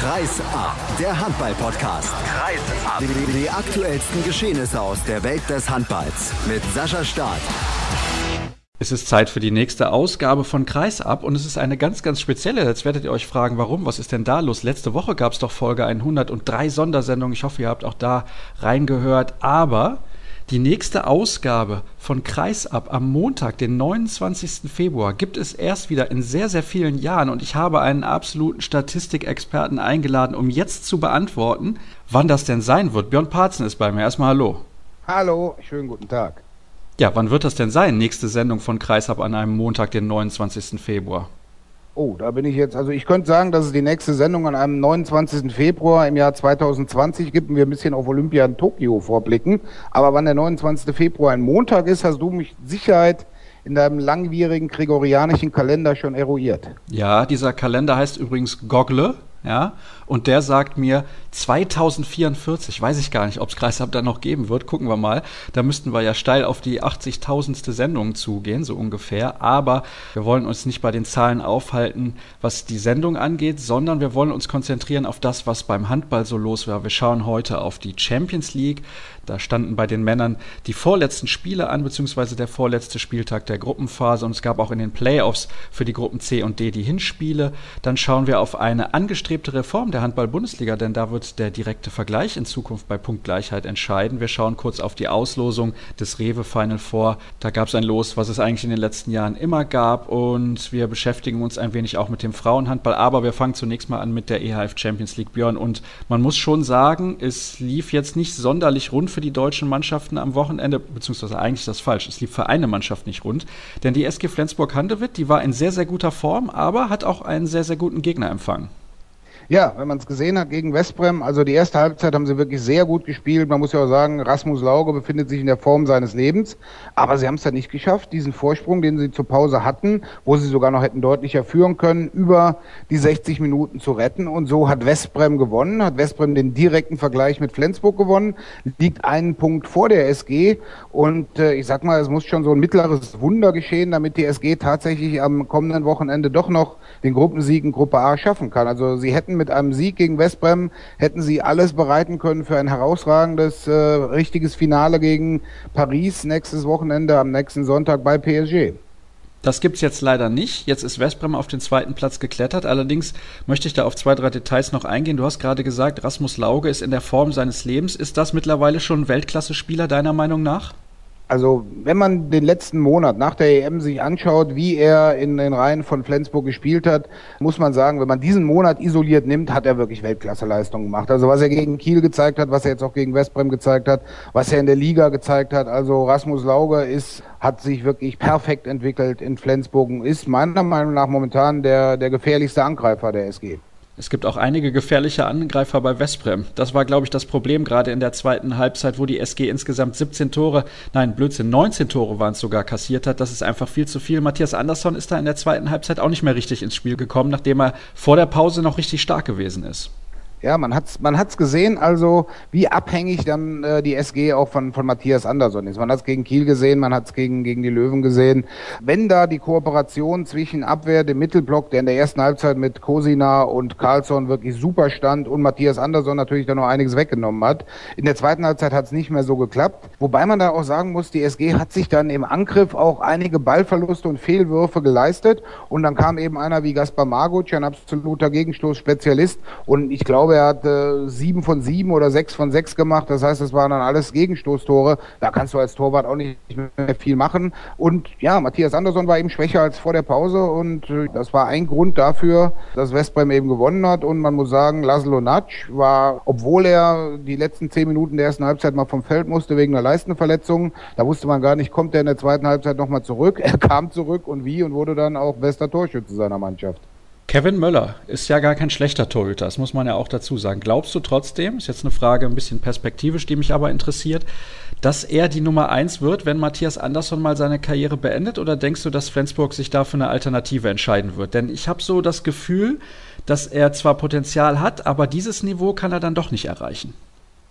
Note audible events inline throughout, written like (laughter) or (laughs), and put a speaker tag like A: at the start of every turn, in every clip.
A: Kreis ab, der Handball-Podcast. Kreis ab. Die, die aktuellsten Geschehnisse aus der Welt des Handballs mit Sascha Staat.
B: Es ist Zeit für die nächste Ausgabe von Kreisab und es ist eine ganz, ganz spezielle. Jetzt werdet ihr euch fragen, warum? Was ist denn da los? Letzte Woche gab es doch Folge 103 Sondersendungen. Ich hoffe, ihr habt auch da reingehört. Aber die nächste Ausgabe von Kreisab am Montag, den 29. Februar, gibt es erst wieder in sehr, sehr vielen Jahren und ich habe einen absoluten Statistikexperten eingeladen, um jetzt zu beantworten, wann das denn sein wird. Björn Parzen ist bei mir. Erstmal Hallo.
C: Hallo, schönen guten Tag.
B: Ja, wann wird das denn sein? Nächste Sendung von Kreisab an einem Montag, den 29. Februar.
C: Oh, da bin ich jetzt, also ich könnte sagen, dass es die nächste Sendung an einem 29. Februar im Jahr 2020 gibt und wir ein bisschen auf Olympia in Tokio vorblicken. Aber wann der 29. Februar ein Montag ist, hast du mich Sicherheit in deinem langwierigen gregorianischen Kalender schon eruiert.
B: Ja, dieser Kalender heißt übrigens Goggle, ja, und der sagt mir 2044, weiß ich gar nicht, ob es Kreisab dann noch geben wird, gucken wir mal. Da müssten wir ja steil auf die 80.000. Sendung zugehen, so ungefähr. Aber wir wollen uns nicht bei den Zahlen aufhalten, was die Sendung angeht, sondern wir wollen uns konzentrieren auf das, was beim Handball so los war. Wir schauen heute auf die Champions League. Da standen bei den Männern die vorletzten Spiele an, beziehungsweise der vorletzte Spieltag der Gruppenphase. Und es gab auch in den Playoffs für die Gruppen C und D die Hinspiele. Dann schauen wir auf eine angestrebte Reform der Handball-Bundesliga, denn da wird der direkte Vergleich in Zukunft bei Punktgleichheit entscheiden. Wir schauen kurz auf die Auslosung des Rewe Final Four. Da gab es ein Los, was es eigentlich in den letzten Jahren immer gab und wir beschäftigen uns ein wenig auch mit dem Frauenhandball, aber wir fangen zunächst mal an mit der EHF Champions League Björn und man muss schon sagen, es lief jetzt nicht sonderlich rund für die deutschen Mannschaften am Wochenende, beziehungsweise eigentlich ist das falsch, es lief für eine Mannschaft nicht rund, denn die SG Flensburg-Handewitt, die war in sehr, sehr guter Form, aber hat auch einen sehr, sehr guten Gegner empfangen.
C: Ja, wenn man es gesehen hat gegen Westbrem, also die erste Halbzeit haben sie wirklich sehr gut gespielt. Man muss ja auch sagen, Rasmus Lauge befindet sich in der Form seines Lebens, aber sie haben es ja nicht geschafft, diesen Vorsprung, den sie zur Pause hatten, wo sie sogar noch hätten deutlicher führen können, über die 60 Minuten zu retten. Und so hat Westbrem gewonnen, hat Westbrem den direkten Vergleich mit Flensburg gewonnen, liegt einen Punkt vor der SG. Und äh, ich sag mal, es muss schon so ein mittleres Wunder geschehen, damit die SG tatsächlich am kommenden Wochenende doch noch den Gruppensieg in Gruppe A schaffen kann. Also sie hätten mit einem Sieg gegen Westbrem hätten sie alles bereiten können für ein herausragendes, äh, richtiges Finale gegen Paris nächstes Wochenende am nächsten Sonntag bei PSG.
B: Das gibt es jetzt leider nicht. Jetzt ist Westbrem auf den zweiten Platz geklettert. Allerdings möchte ich da auf zwei, drei Details noch eingehen. Du hast gerade gesagt, Rasmus Lauge ist in der Form seines Lebens. Ist das mittlerweile schon Weltklasse-Spieler deiner Meinung nach?
C: Also wenn man den letzten Monat nach der EM sich anschaut, wie er in den Reihen von Flensburg gespielt hat, muss man sagen, wenn man diesen Monat isoliert nimmt, hat er wirklich Weltklasseleistungen gemacht. Also was er gegen Kiel gezeigt hat, was er jetzt auch gegen Westbrem gezeigt hat, was er in der Liga gezeigt hat. Also Rasmus Lauger ist, hat sich wirklich perfekt entwickelt in Flensburg und ist meiner Meinung nach momentan der, der gefährlichste Angreifer der SG.
B: Es gibt auch einige gefährliche Angreifer bei Westbrem. Das war, glaube ich, das Problem gerade in der zweiten Halbzeit, wo die SG insgesamt 17 Tore, nein, Blödsinn, 19 Tore waren es sogar kassiert hat. Das ist einfach viel zu viel. Matthias Andersson ist da in der zweiten Halbzeit auch nicht mehr richtig ins Spiel gekommen, nachdem er vor der Pause noch richtig stark gewesen ist.
C: Ja, man hat's, man hat's gesehen, also wie abhängig dann äh, die SG auch von, von Matthias Andersson ist. Man hat's gegen Kiel gesehen, man hat's gegen, gegen die Löwen gesehen. Wenn da die Kooperation zwischen Abwehr, dem Mittelblock, der in der ersten Halbzeit mit Kosina und Karlsson wirklich super stand und Matthias Andersson natürlich da noch einiges weggenommen hat. In der zweiten Halbzeit hat's nicht mehr so geklappt. Wobei man da auch sagen muss, die SG hat sich dann im Angriff auch einige Ballverluste und Fehlwürfe geleistet. Und dann kam eben einer wie Gaspar Marguc, ein absoluter Gegenstoßspezialist. Und ich glaube, glaube, er hat äh, sieben von sieben oder sechs von sechs gemacht. Das heißt, es waren dann alles Gegenstoßtore. Da kannst du als Torwart auch nicht mehr viel machen. Und ja, Matthias Andersson war eben schwächer als vor der Pause. Und äh, das war ein Grund dafür, dass Westbrem eben gewonnen hat. Und man muss sagen, Laszlo Natsch war, obwohl er die letzten zehn Minuten der ersten Halbzeit mal vom Feld musste wegen einer Leistenverletzung, da wusste man gar nicht, kommt er in der zweiten Halbzeit nochmal zurück. (laughs) Er kam zurück und wie und wurde dann auch bester Torschütze seiner Mannschaft.
B: Kevin Möller ist ja gar kein schlechter Torhüter, das muss man ja auch dazu sagen. Glaubst du trotzdem, ist jetzt eine Frage ein bisschen perspektivisch, die mich aber interessiert, dass er die Nummer eins wird, wenn Matthias Andersson mal seine Karriere beendet? Oder denkst du, dass Flensburg sich da für eine Alternative entscheiden wird? Denn ich habe so das Gefühl, dass er zwar Potenzial hat, aber dieses Niveau kann er dann doch nicht erreichen.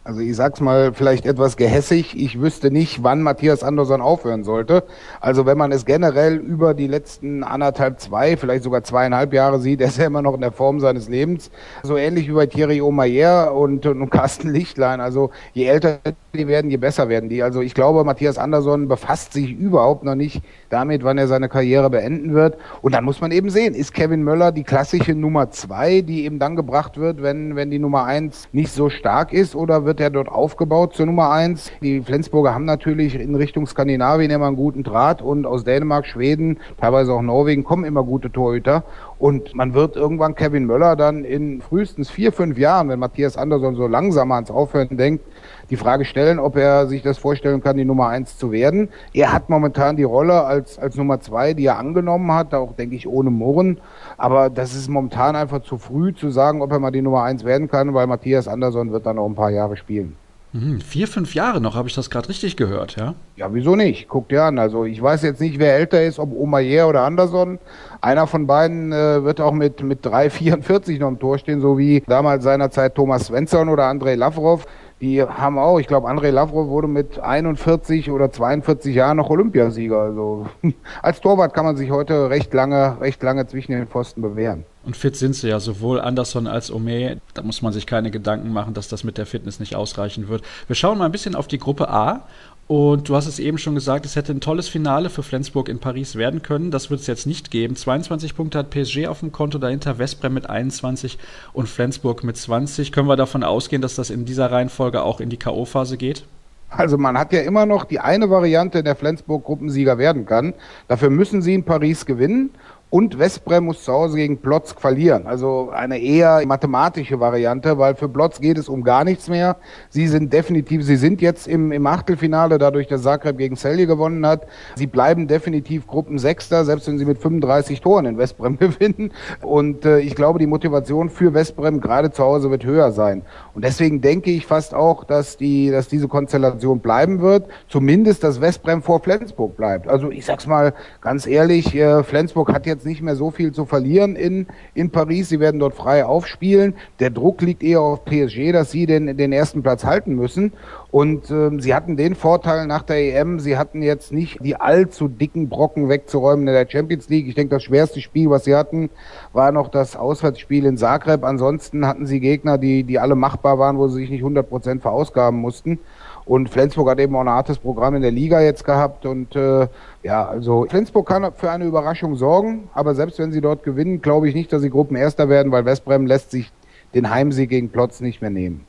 C: Also ich sag's mal vielleicht etwas gehässig. Ich wüsste nicht, wann Matthias Andersson aufhören sollte. Also wenn man es generell über die letzten anderthalb, zwei, vielleicht sogar zweieinhalb Jahre sieht, (laughs) er ist ja immer noch in der Form seines Lebens. So ähnlich wie bei Thierry Omayer und, und Carsten Lichtlein. Also je älter die werden, je besser werden die. Also ich glaube, Matthias Andersson befasst sich überhaupt noch nicht damit, wann er seine Karriere beenden wird. Und dann muss man eben sehen, ist Kevin Möller die klassische Nummer zwei, die eben dann gebracht wird, wenn, wenn die Nummer eins nicht so stark ist, oder wird er dort aufgebaut zur Nummer eins? Die Flensburger haben natürlich in Richtung Skandinavien immer einen guten Draht und aus Dänemark, Schweden, teilweise auch Norwegen kommen immer gute Torhüter. Und man wird irgendwann Kevin Möller dann in frühestens vier, fünf Jahren, wenn Matthias Andersson so langsam ans Aufhören denkt, die Frage stellen, ob er sich das vorstellen kann, die Nummer eins zu werden. Er hat momentan die Rolle als, als Nummer zwei, die er angenommen hat, auch denke ich ohne Murren. Aber das ist momentan einfach zu früh zu sagen, ob er mal die Nummer eins werden kann, weil Matthias Andersson wird dann noch ein paar Jahre spielen.
B: Mhm, vier, fünf Jahre noch, habe ich das gerade richtig gehört, ja?
C: Ja, wieso nicht? Guck dir an. Also ich weiß jetzt nicht, wer älter ist, ob Omayer oder Anderson. Einer von beiden äh, wird auch mit, mit 3,44 (laughs) noch im Tor stehen, so wie damals seinerzeit Thomas Svensson oder Andrei Lavrov. Die haben auch, ich glaube, Andrei Lavrov wurde mit 41 oder 42 Jahren noch Olympiasieger. Also (laughs) als Torwart kann man sich heute recht lange, recht lange zwischen den Pfosten bewähren.
B: Und fit sind sie ja, sowohl Anderson als Ome. Da muss man sich keine Gedanken machen, dass das mit der Fitness nicht ausreichen wird. Wir schauen mal ein bisschen auf die Gruppe A und du hast es eben schon gesagt, es hätte ein tolles Finale für Flensburg in Paris werden können. Das wird es jetzt nicht geben. 22 Punkte hat PSG auf dem Konto, dahinter Westbrem mit 21 und Flensburg mit 20. Können wir davon ausgehen, dass das in dieser Reihenfolge auch in die K.O.-Phase geht?
C: Also man hat ja immer noch die eine Variante, in der Flensburg Gruppensieger werden kann. Dafür müssen sie in Paris gewinnen und Westbrem muss zu Hause gegen Plotsk verlieren. Also eine eher mathematische Variante, weil für Plotsk geht es um gar nichts mehr. Sie sind definitiv, sie sind jetzt im, im Achtelfinale, dadurch, dass Zagreb gegen Celje gewonnen hat. Sie bleiben definitiv Gruppensechster, selbst wenn sie mit 35 Toren in Westbrem (laughs) gewinnen. Und äh, ich glaube, die Motivation für Westbrem gerade zu Hause wird höher sein. Und deswegen denke ich fast auch, dass die, dass diese Konstellation bleiben wird. Zumindest, dass Westbrem vor Flensburg bleibt. Also ich sag's mal ganz ehrlich, äh, Flensburg hat jetzt jetzt nicht mehr so viel zu verlieren in, in Paris. Sie werden dort frei aufspielen. Der Druck liegt eher auf PSG, dass sie den, den ersten Platz halten müssen. Und ähm, sie hatten den Vorteil nach der EM, sie hatten jetzt nicht die allzu dicken Brocken wegzuräumen in der Champions League. Ich denke, das schwerste Spiel, was sie hatten, war noch das Auswärtsspiel in Zagreb. Ansonsten hatten sie Gegner, die, die alle machbar waren, wo sie sich nicht 100 Prozent verausgaben mussten. Und Flensburg hat eben auch ein hartes Programm in der Liga jetzt gehabt. Und äh, ja, also Flensburg kann für eine Überraschung sorgen. Aber selbst wenn sie dort gewinnen, glaube ich nicht, dass sie Gruppenerster werden, weil Westbrem lässt sich den Heimsieg gegen Plotz nicht mehr nehmen.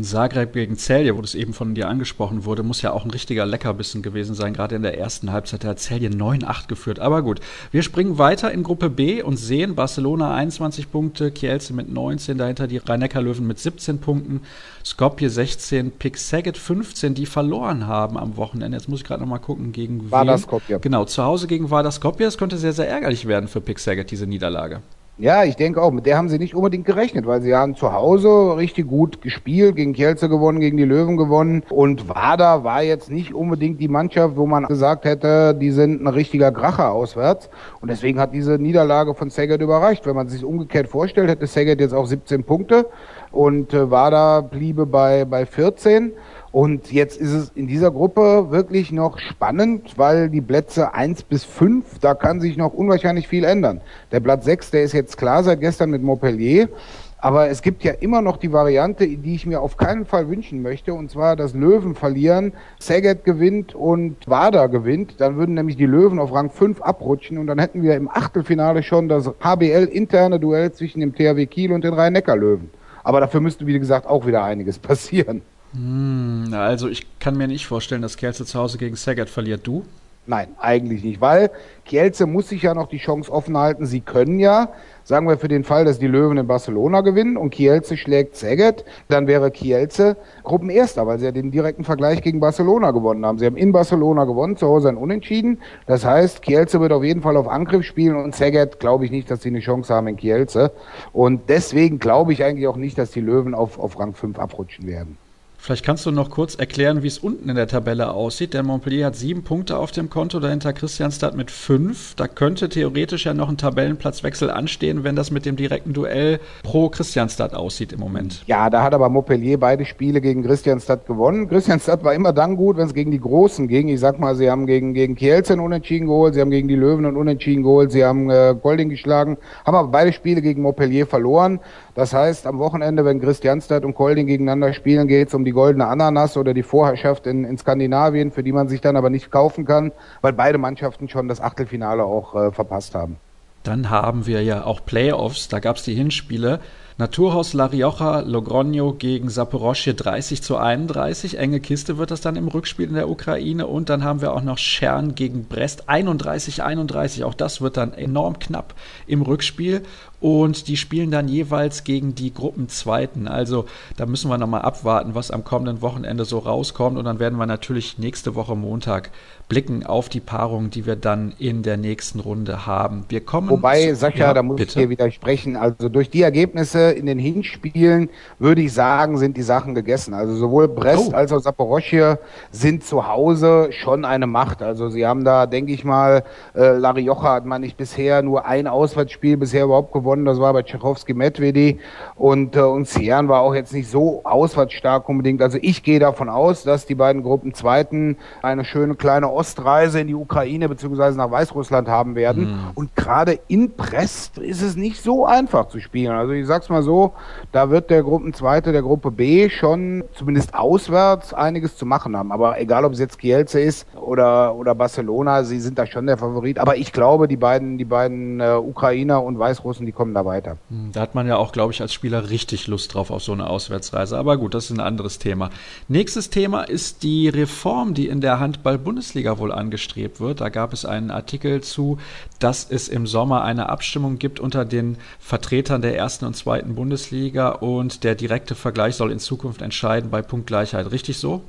B: Zagreb gegen Celje, wo das eben von dir angesprochen wurde, muss ja auch ein richtiger Leckerbissen gewesen sein. Gerade in der ersten Halbzeit hat Celje 9-8 geführt. Aber gut, wir springen weiter in Gruppe B und sehen Barcelona 21 Punkte, Kielce mit 19, dahinter die rhein löwen mit 17 Punkten, Skopje 16, Pick Saget 15, die verloren haben am Wochenende. Jetzt muss ich gerade nochmal gucken, gegen
C: Vardar Skopje.
B: Genau, zu Hause gegen Vardar Skopje. Das könnte sehr, sehr ärgerlich werden für Pick Saget, diese Niederlage.
C: Ja, ich denke auch. Mit der haben sie nicht unbedingt gerechnet, weil sie haben zu Hause richtig gut gespielt, gegen Kielce gewonnen, gegen die Löwen gewonnen. Und Wada war jetzt nicht unbedingt die Mannschaft, wo man gesagt hätte, die sind ein richtiger Kracher auswärts. Und deswegen hat diese Niederlage von Saget überreicht. Wenn man sich umgekehrt vorstellt, hätte Saget jetzt auch 17 Punkte und äh, Wada bliebe bei, bei 14. Und jetzt ist es in dieser Gruppe wirklich noch spannend, weil die Plätze eins bis fünf, da kann sich noch unwahrscheinlich viel ändern. Der Platz sechs, der ist jetzt klar seit gestern mit Montpellier. Aber es gibt ja immer noch die Variante, die ich mir auf keinen Fall wünschen möchte, und zwar, dass Löwen verlieren, Saget gewinnt und Wada gewinnt. Dann würden nämlich die Löwen auf Rang 5 abrutschen und dann hätten wir im Achtelfinale schon das HBL-interne Duell zwischen dem THW Kiel und den Rhein-Neckar-Löwen. Aber dafür müsste, wie gesagt, auch wieder einiges (laughs) passieren.
B: Hm, also ich kann mir nicht vorstellen, dass Kielce zu Hause gegen Saget verliert. Du?
C: Nein, eigentlich nicht, weil Kielce muss sich ja noch die Chance offen halten. Sie können ja, sagen wir für den Fall, dass die Löwen in Barcelona gewinnen und Kielce schlägt Saget, dann wäre Kielce Gruppenerster, weil sie ja den direkten Vergleich gegen Barcelona gewonnen haben. Sie haben in Barcelona gewonnen, zu Hause ein Unentschieden. Das heißt, Kielce wird auf jeden Fall auf Angriff spielen und Saget glaube ich nicht, dass sie eine Chance haben in Kielce. Und deswegen glaube ich eigentlich auch nicht, dass die Löwen auf, auf Rang 5 abrutschen werden.
B: Vielleicht kannst du noch kurz erklären, wie es unten in der Tabelle aussieht. Denn Montpellier hat sieben Punkte auf dem Konto, dahinter Christianstadt mit fünf. Da könnte theoretisch ja noch ein Tabellenplatzwechsel anstehen, wenn das mit dem direkten Duell pro Christianstadt aussieht im Moment.
C: Ja, da hat aber Montpellier beide Spiele gegen Christianstadt gewonnen. Christianstadt war immer dann gut, wenn es gegen die Großen ging. Ich sag mal, sie haben gegen, gegen Kielce unentschieden geholt, sie haben gegen die Löwen und unentschieden geholt, sie haben äh, Golding geschlagen, haben aber beide Spiele gegen Montpellier verloren. Das heißt, am Wochenende, wenn Christianstadt und Kolding gegeneinander spielen, geht es um die goldene Ananas oder die Vorherrschaft in, in Skandinavien, für die man sich dann aber nicht kaufen kann, weil beide Mannschaften schon das Achtelfinale auch äh, verpasst haben.
B: Dann haben wir ja auch Playoffs, da gab es die Hinspiele. Naturhaus La Rioja, Logroño gegen Saporoschje 30 zu 31. Enge Kiste wird das dann im Rückspiel in der Ukraine. Und dann haben wir auch noch Schern gegen Brest 31 31. Auch das wird dann enorm knapp im Rückspiel und die spielen dann jeweils gegen die Gruppenzweiten. Also da müssen wir nochmal abwarten, was am kommenden Wochenende so rauskommt und dann werden wir natürlich nächste Woche Montag blicken auf die Paarung, die wir dann in der nächsten Runde haben. Wir kommen
C: Wobei, Sascha, ja, da muss bitte. ich dir widersprechen. Also durch die Ergebnisse in den Hinspielen würde ich sagen, sind die Sachen gegessen. Also sowohl Brest oh. als auch Saporoschje sind zu Hause schon eine Macht. Also sie haben da, denke ich mal, äh, Lariocha hat man nicht bisher nur ein Auswärtsspiel bisher überhaupt gewonnen gewonnen, das war bei Tchaikovsky Medvedi und, äh, und Sian war auch jetzt nicht so auswärtsstark unbedingt. Also ich gehe davon aus, dass die beiden Gruppen Zweiten eine schöne kleine Ostreise in die Ukraine beziehungsweise nach Weißrussland haben werden. Mhm. Und gerade in Brest ist es nicht so einfach zu spielen. Also ich sag's mal so, da wird der Gruppenzweite der Gruppe B schon zumindest auswärts einiges zu machen haben. Aber egal, ob es jetzt Kielce ist oder, oder Barcelona, sie sind da schon der Favorit. Aber ich glaube, die beiden, die beiden äh, Ukrainer und Weißrussen, die kommen da weiter.
B: Hm, da hat man ja auch, glaube ich, als Spieler richtig Lust drauf auf so eine Auswärtsreise. Aber gut, das ist ein anderes Thema. Nächstes Thema ist die Reform, die in der Handball-Bundesliga wohl angestrebt wird. Da gab es einen Artikel zu, dass es im Sommer eine Abstimmung gibt unter den Vertretern der ersten und zweiten Bundesliga und der direkte Vergleich soll in Zukunft entscheiden bei Punktgleichheit. Richtig so?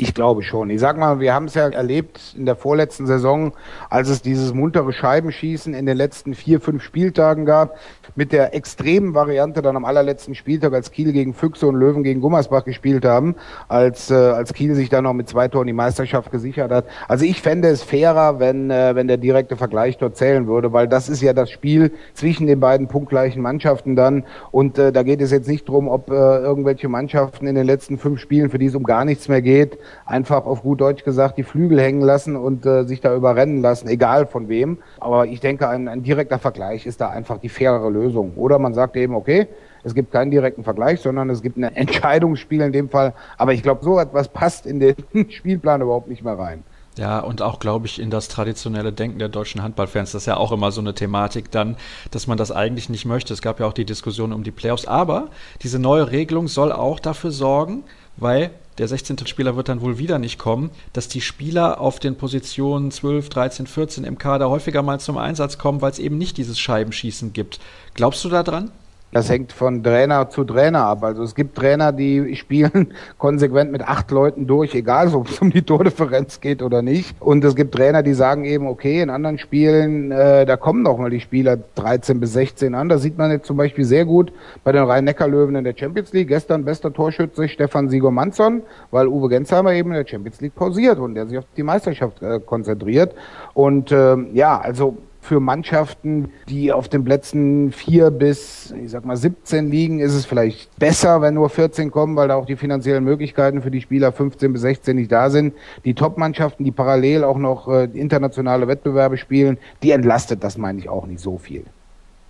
C: Ich glaube schon. Ich sag mal, wir haben es ja erlebt in der vorletzten Saison, als es dieses muntere Scheibenschießen in den letzten vier, fünf Spieltagen gab, mit der extremen Variante dann am allerletzten Spieltag, als Kiel gegen Füchse und Löwen gegen Gummersbach gespielt haben, als, äh, als Kiel sich dann noch mit zwei Toren die Meisterschaft gesichert hat. Also ich fände es fairer, wenn, äh, wenn der direkte Vergleich dort zählen würde, weil das ist ja das Spiel zwischen den beiden punktgleichen Mannschaften dann. Und äh, da geht es jetzt nicht drum, ob äh, irgendwelche Mannschaften in den letzten fünf Spielen, für die es um gar nichts mehr geht, einfach auf gut Deutsch gesagt die Flügel hängen lassen und äh, sich da überrennen lassen, egal von wem. Aber ich denke, ein, ein direkter Vergleich ist da einfach die fairere Lösung. Oder man sagt eben, okay, es gibt keinen direkten Vergleich, sondern es gibt ein (laughs) Entscheidungsspiel in dem Fall. Aber ich glaube, so etwas passt in den (laughs) Spielplan überhaupt nicht mehr rein.
B: Ja, und auch, glaube ich, in das traditionelle Denken der deutschen Handballfans. Das ist ja auch immer so eine Thematik dann, dass man das eigentlich nicht möchte. Es gab ja auch die Diskussion um die Playoffs. Aber diese neue Regelung soll auch dafür sorgen, weil der 16. Spieler wird dann wohl wieder nicht kommen, dass die Spieler auf den Positionen 12, 13, 14 im Kader häufiger mal zum Einsatz kommen, weil es eben nicht dieses Scheibenschießen gibt. Glaubst du da dran?
C: Das hängt von Trainer zu Trainer ab. Also es gibt Trainer, die spielen (laughs) konsequent mit acht Leuten durch, egal ob es um die Tordifferenz geht oder nicht. Und es gibt Trainer, die sagen eben, okay, in anderen Spielen, äh, da kommen doch mal die Spieler 13 bis 16 an. Das sieht man jetzt zum Beispiel sehr gut bei den Rhein-Neckar-Löwen in der Champions League. Gestern bester Torschütze Stefan Sieger-Manson, weil Uwe Gensheimer eben in der Champions League pausiert und der sich auf die Meisterschaft äh, konzentriert. Und äh, ja, also für Mannschaften, die auf den Plätzen vier bis, ich sag mal, 17 liegen, ist es vielleicht besser, wenn nur 14 kommen, weil da auch die finanziellen Möglichkeiten für die Spieler 15 bis 16 nicht da sind. Die Top-Mannschaften, die parallel auch noch äh, internationale Wettbewerbe spielen, die entlastet das, meine ich, auch nicht so viel.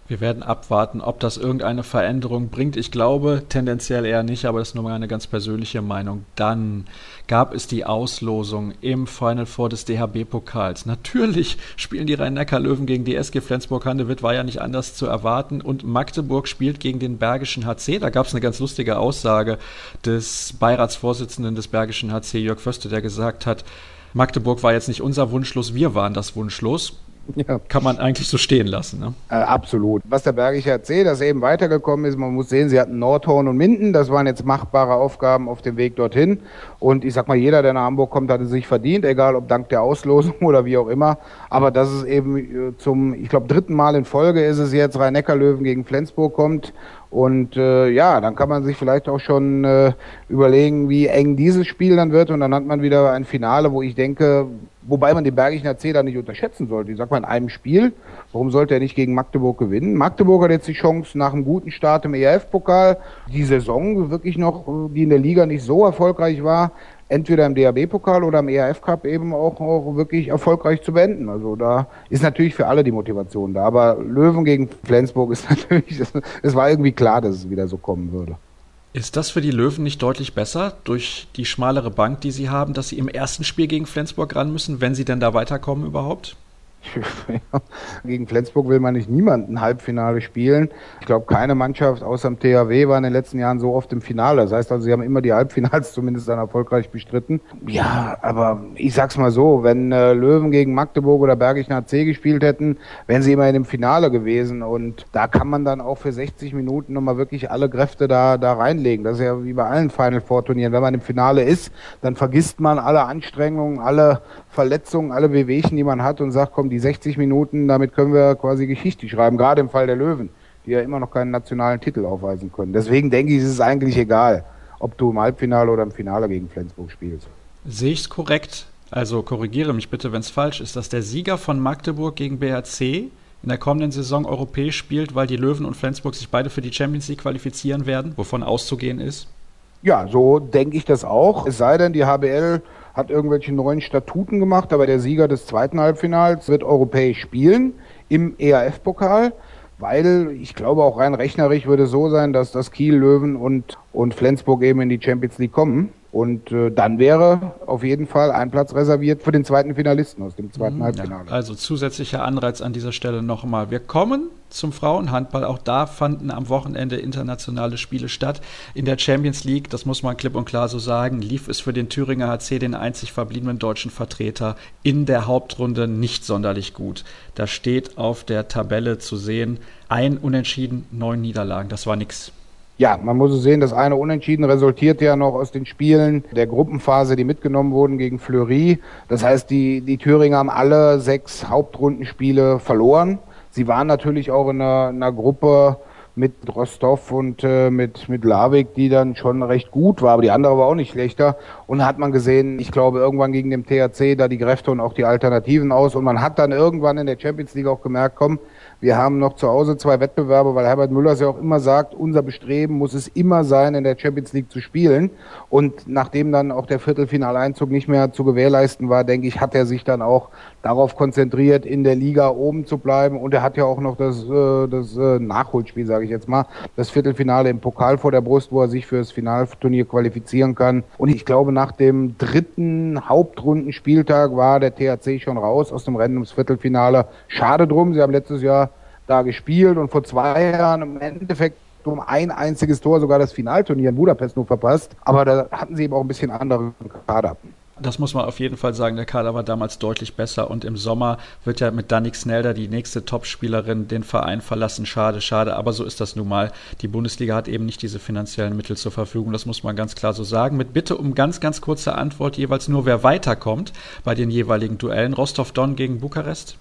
B: Wir werden abwarten, ob das irgendeine Veränderung bringt. Ich glaube tendenziell eher nicht, aber das ist nur meine ganz persönliche Meinung. Dann gab es die Auslosung im Final Four des DHB-Pokals. Natürlich spielen die Rhein-Neckar-Löwen gegen die SG Flensburg-Handewitt, war ja nicht anders zu erwarten. Und Magdeburg spielt gegen den Bergischen HC. Da gab es eine ganz lustige Aussage des Beiratsvorsitzenden des Bergischen HC, Jörg Föste, der gesagt hat, Magdeburg war jetzt nicht unser Wunschlos, wir waren das Wunschlos. Ja. Kann man eigentlich so stehen lassen. Ne?
C: Äh, absolut. Was der Bergische dass er eben weitergekommen ist, man muss sehen, sie hatten Nordhorn und Minden, das waren jetzt machbare Aufgaben auf dem Weg dorthin. Und ich sag mal, jeder, der nach Hamburg kommt, hat es sich verdient, egal ob dank der Auslosung (laughs) oder wie auch immer. Aber dass es eben äh, zum, ich glaube, dritten Mal in Folge ist es jetzt Rhein-Neckar-Löwen gegen Flensburg kommt Und äh, ja, dann kann man sich vielleicht auch schon äh, überlegen, wie eng dieses Spiel dann wird. Und dann hat man wieder ein Finale, wo ich denke, wobei man den Bergischen AC da nicht unterschätzen sollte. Ich sag mal, in einem Spiel, warum sollte er nicht gegen Magdeburg gewinnen? Magdeburg hat jetzt die Chance, nach einem guten Start im ERF-Pokal, die Saison wirklich noch, die in der Liga nicht so erfolgreich war, entweder im DAB-Pokal oder im ERF Cup eben auch, auch wirklich erfolgreich zu beenden. Also da ist natürlich für alle die Motivation da. Aber Löwen gegen Flensburg ist (laughs) natürlich, es war irgendwie klar, dass es wieder so kommen würde.
B: Ist das für die Löwen nicht deutlich besser durch die schmalere Bank, die sie haben, dass sie im ersten Spiel gegen Flensburg ran müssen, wenn sie denn da weiterkommen überhaupt? (laughs)
C: Gegen Flensburg will man nicht niemanden Halbfinale spielen. Ich glaube, keine Mannschaft außer dem THW war in den letzten Jahren so oft im Finale. Das heißt also, sie haben immer die Halbfinals (laughs) zumindest dann erfolgreich bestritten. Ja, aber ich sag's mal so, wenn äh, Löwen gegen Magdeburg oder Bergischen AC gespielt hätten, wären sie immer in dem Finale gewesen. Und da kann man dann auch für 60 Minuten nochmal wirklich alle Kräfte da, da reinlegen. Das ist ja wie bei allen Final Four Turnieren. Wenn man im Finale ist, dann vergisst man alle Anstrengungen, alle Verletzungen, alle Wehwehchen, die man hat und sagt, komm, die 60 Minuten, damit können wir quasi Geschichte schreiben, gerade im Fall der Löwen, die ja immer noch keinen nationalen Titel aufweisen können. Deswegen denke ich, ist es eigentlich egal, ob du im Halbfinale oder im Finale gegen Flensburg spielst.
B: Sehe ich es korrekt? Also korrigiere mich bitte, wenn es falsch ist, dass der Sieger von Magdeburg gegen BHC in der kommenden Saison europäisch spielt, weil die Löwen und Flensburg sich beide für die Champions League qualifizieren werden, wovon auszugehen ist?
C: Ja, so denke ich das auch. Es sei denn, die HBL hat irgendwelche neuen Statuten gemacht, aber der Sieger des zweiten Halbfinals wird europäisch spielen im ERF-Pokal, weil ich glaube auch rein rechnerisch würde es so sein, dass das Kiel, Löwen und, und Flensburg eben in die Champions League kommen. Und äh, dann wäre auf jeden Fall ein Platz reserviert für den zweiten Finalisten aus dem zweiten mhm, Halbfinale.
B: Ja, also zusätzlicher Anreiz an dieser Stelle nochmal. Wir kommen zum Frauenhandball. Auch da fanden am Wochenende internationale Spiele statt. In der Champions League, das muss man klipp und klar so sagen, lief es für den Thüringer HC, den einzig verbliebenen deutschen Vertreter, in der Hauptrunde nicht sonderlich gut. Da steht auf der Tabelle zu sehen, ein Unentschieden, neun Niederlagen. Das war nix
C: ja, man muss es sehen, das eine Unentschieden resultiert ja noch aus den Spielen der Gruppenphase, die mitgenommen wurden gegen Fleury. Das heißt, die, die Thüringer haben alle sechs Hauptrundenspiele verloren. Sie waren natürlich auch in einer, in einer Gruppe mit Rostov und äh, mit, mit Lavik, die dann schon recht gut war, aber die andere war auch nicht schlechter. Und hat man gesehen, ich glaube, irgendwann gegen dem THC da die Kräfte und auch die Alternativen aus. Und man hat dann irgendwann in der Champions League auch gemerkt, komm, wir haben noch zu Hause zwei Wettbewerbe, weil Herbert Müller ja auch immer sagt, unser Bestreben muss es immer sein, in der Champions League zu spielen. Und nachdem dann auch der Viertelfinaleinzug nicht mehr zu gewährleisten war, denke ich, hat er sich dann auch darauf konzentriert, in der Liga oben zu bleiben. Und er hat ja auch noch das, äh, das äh, Nachholspiel, sage ich jetzt mal, das Viertelfinale im Pokal vor der Brust, wo er sich für das Finalturnier qualifizieren kann. Und ich glaube, nach dem dritten Hauptrundenspieltag war der THC schon raus aus dem Rennen ums Viertelfinale. Schade drum, sie haben letztes Jahr da gespielt und vor zwei Jahren im Endeffekt um ein einziges Tor sogar das Finalturnier in Budapest nur verpasst. Aber da hatten sie eben auch ein bisschen anderen Kader.
B: Das muss man auf jeden Fall sagen. Der Kader war damals deutlich besser und im Sommer wird ja mit Danik Snelder die nächste Topspielerin den Verein verlassen. Schade, schade, aber so ist das nun mal. Die Bundesliga hat eben nicht diese finanziellen Mittel zur Verfügung. Das muss man ganz klar so sagen. Mit Bitte um ganz, ganz kurze Antwort jeweils nur, wer weiterkommt bei den jeweiligen Duellen. Rostov-Don gegen Bukarest?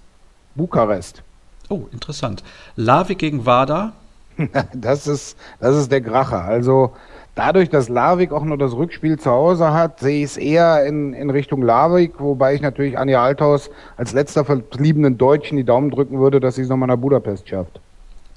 C: Bukarest.
B: Oh, interessant. Larvik gegen Wada? (laughs)
C: Das ist, das ist der Kracher. Also dadurch, dass Larvik auch nur das Rückspiel zu Hause hat, sehe ich es eher in, in Richtung Larvik, wobei ich natürlich Anja Althaus als letzter verbliebenen Deutschen die Daumen drücken würde, dass sie es nochmal nach Budapest schafft.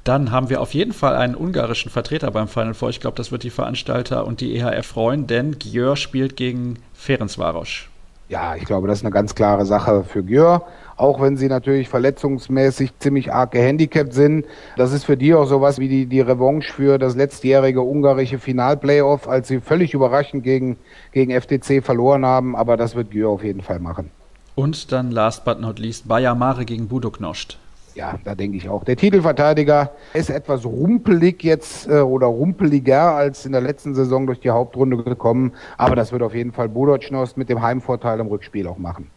B: Dann haben wir auf jeden Fall einen ungarischen Vertreter beim Final Four. Ich glaube, das wird die Veranstalter und die EHF freuen, denn Gjör spielt gegen Ferencvaros.
C: Ja, ich glaube, das ist eine ganz klare Sache für Gjör auch wenn sie natürlich verletzungsmäßig ziemlich arg gehandicapt sind. Das ist für die auch sowas wie die, die Revanche für das letztjährige ungarische Finalplayoff, als sie völlig überraschend gegen, gegen FTC verloren haben. Aber das wird Gür auf jeden Fall machen.
B: Und dann last but not least Bayer Mare gegen Budoknost.
C: Ja, da denke ich auch. Der Titelverteidiger ist etwas rumpelig jetzt äh, oder rumpeliger als in der letzten Saison durch die Hauptrunde gekommen. Aber das wird auf jeden Fall Budoknost mit dem Heimvorteil im Rückspiel auch machen.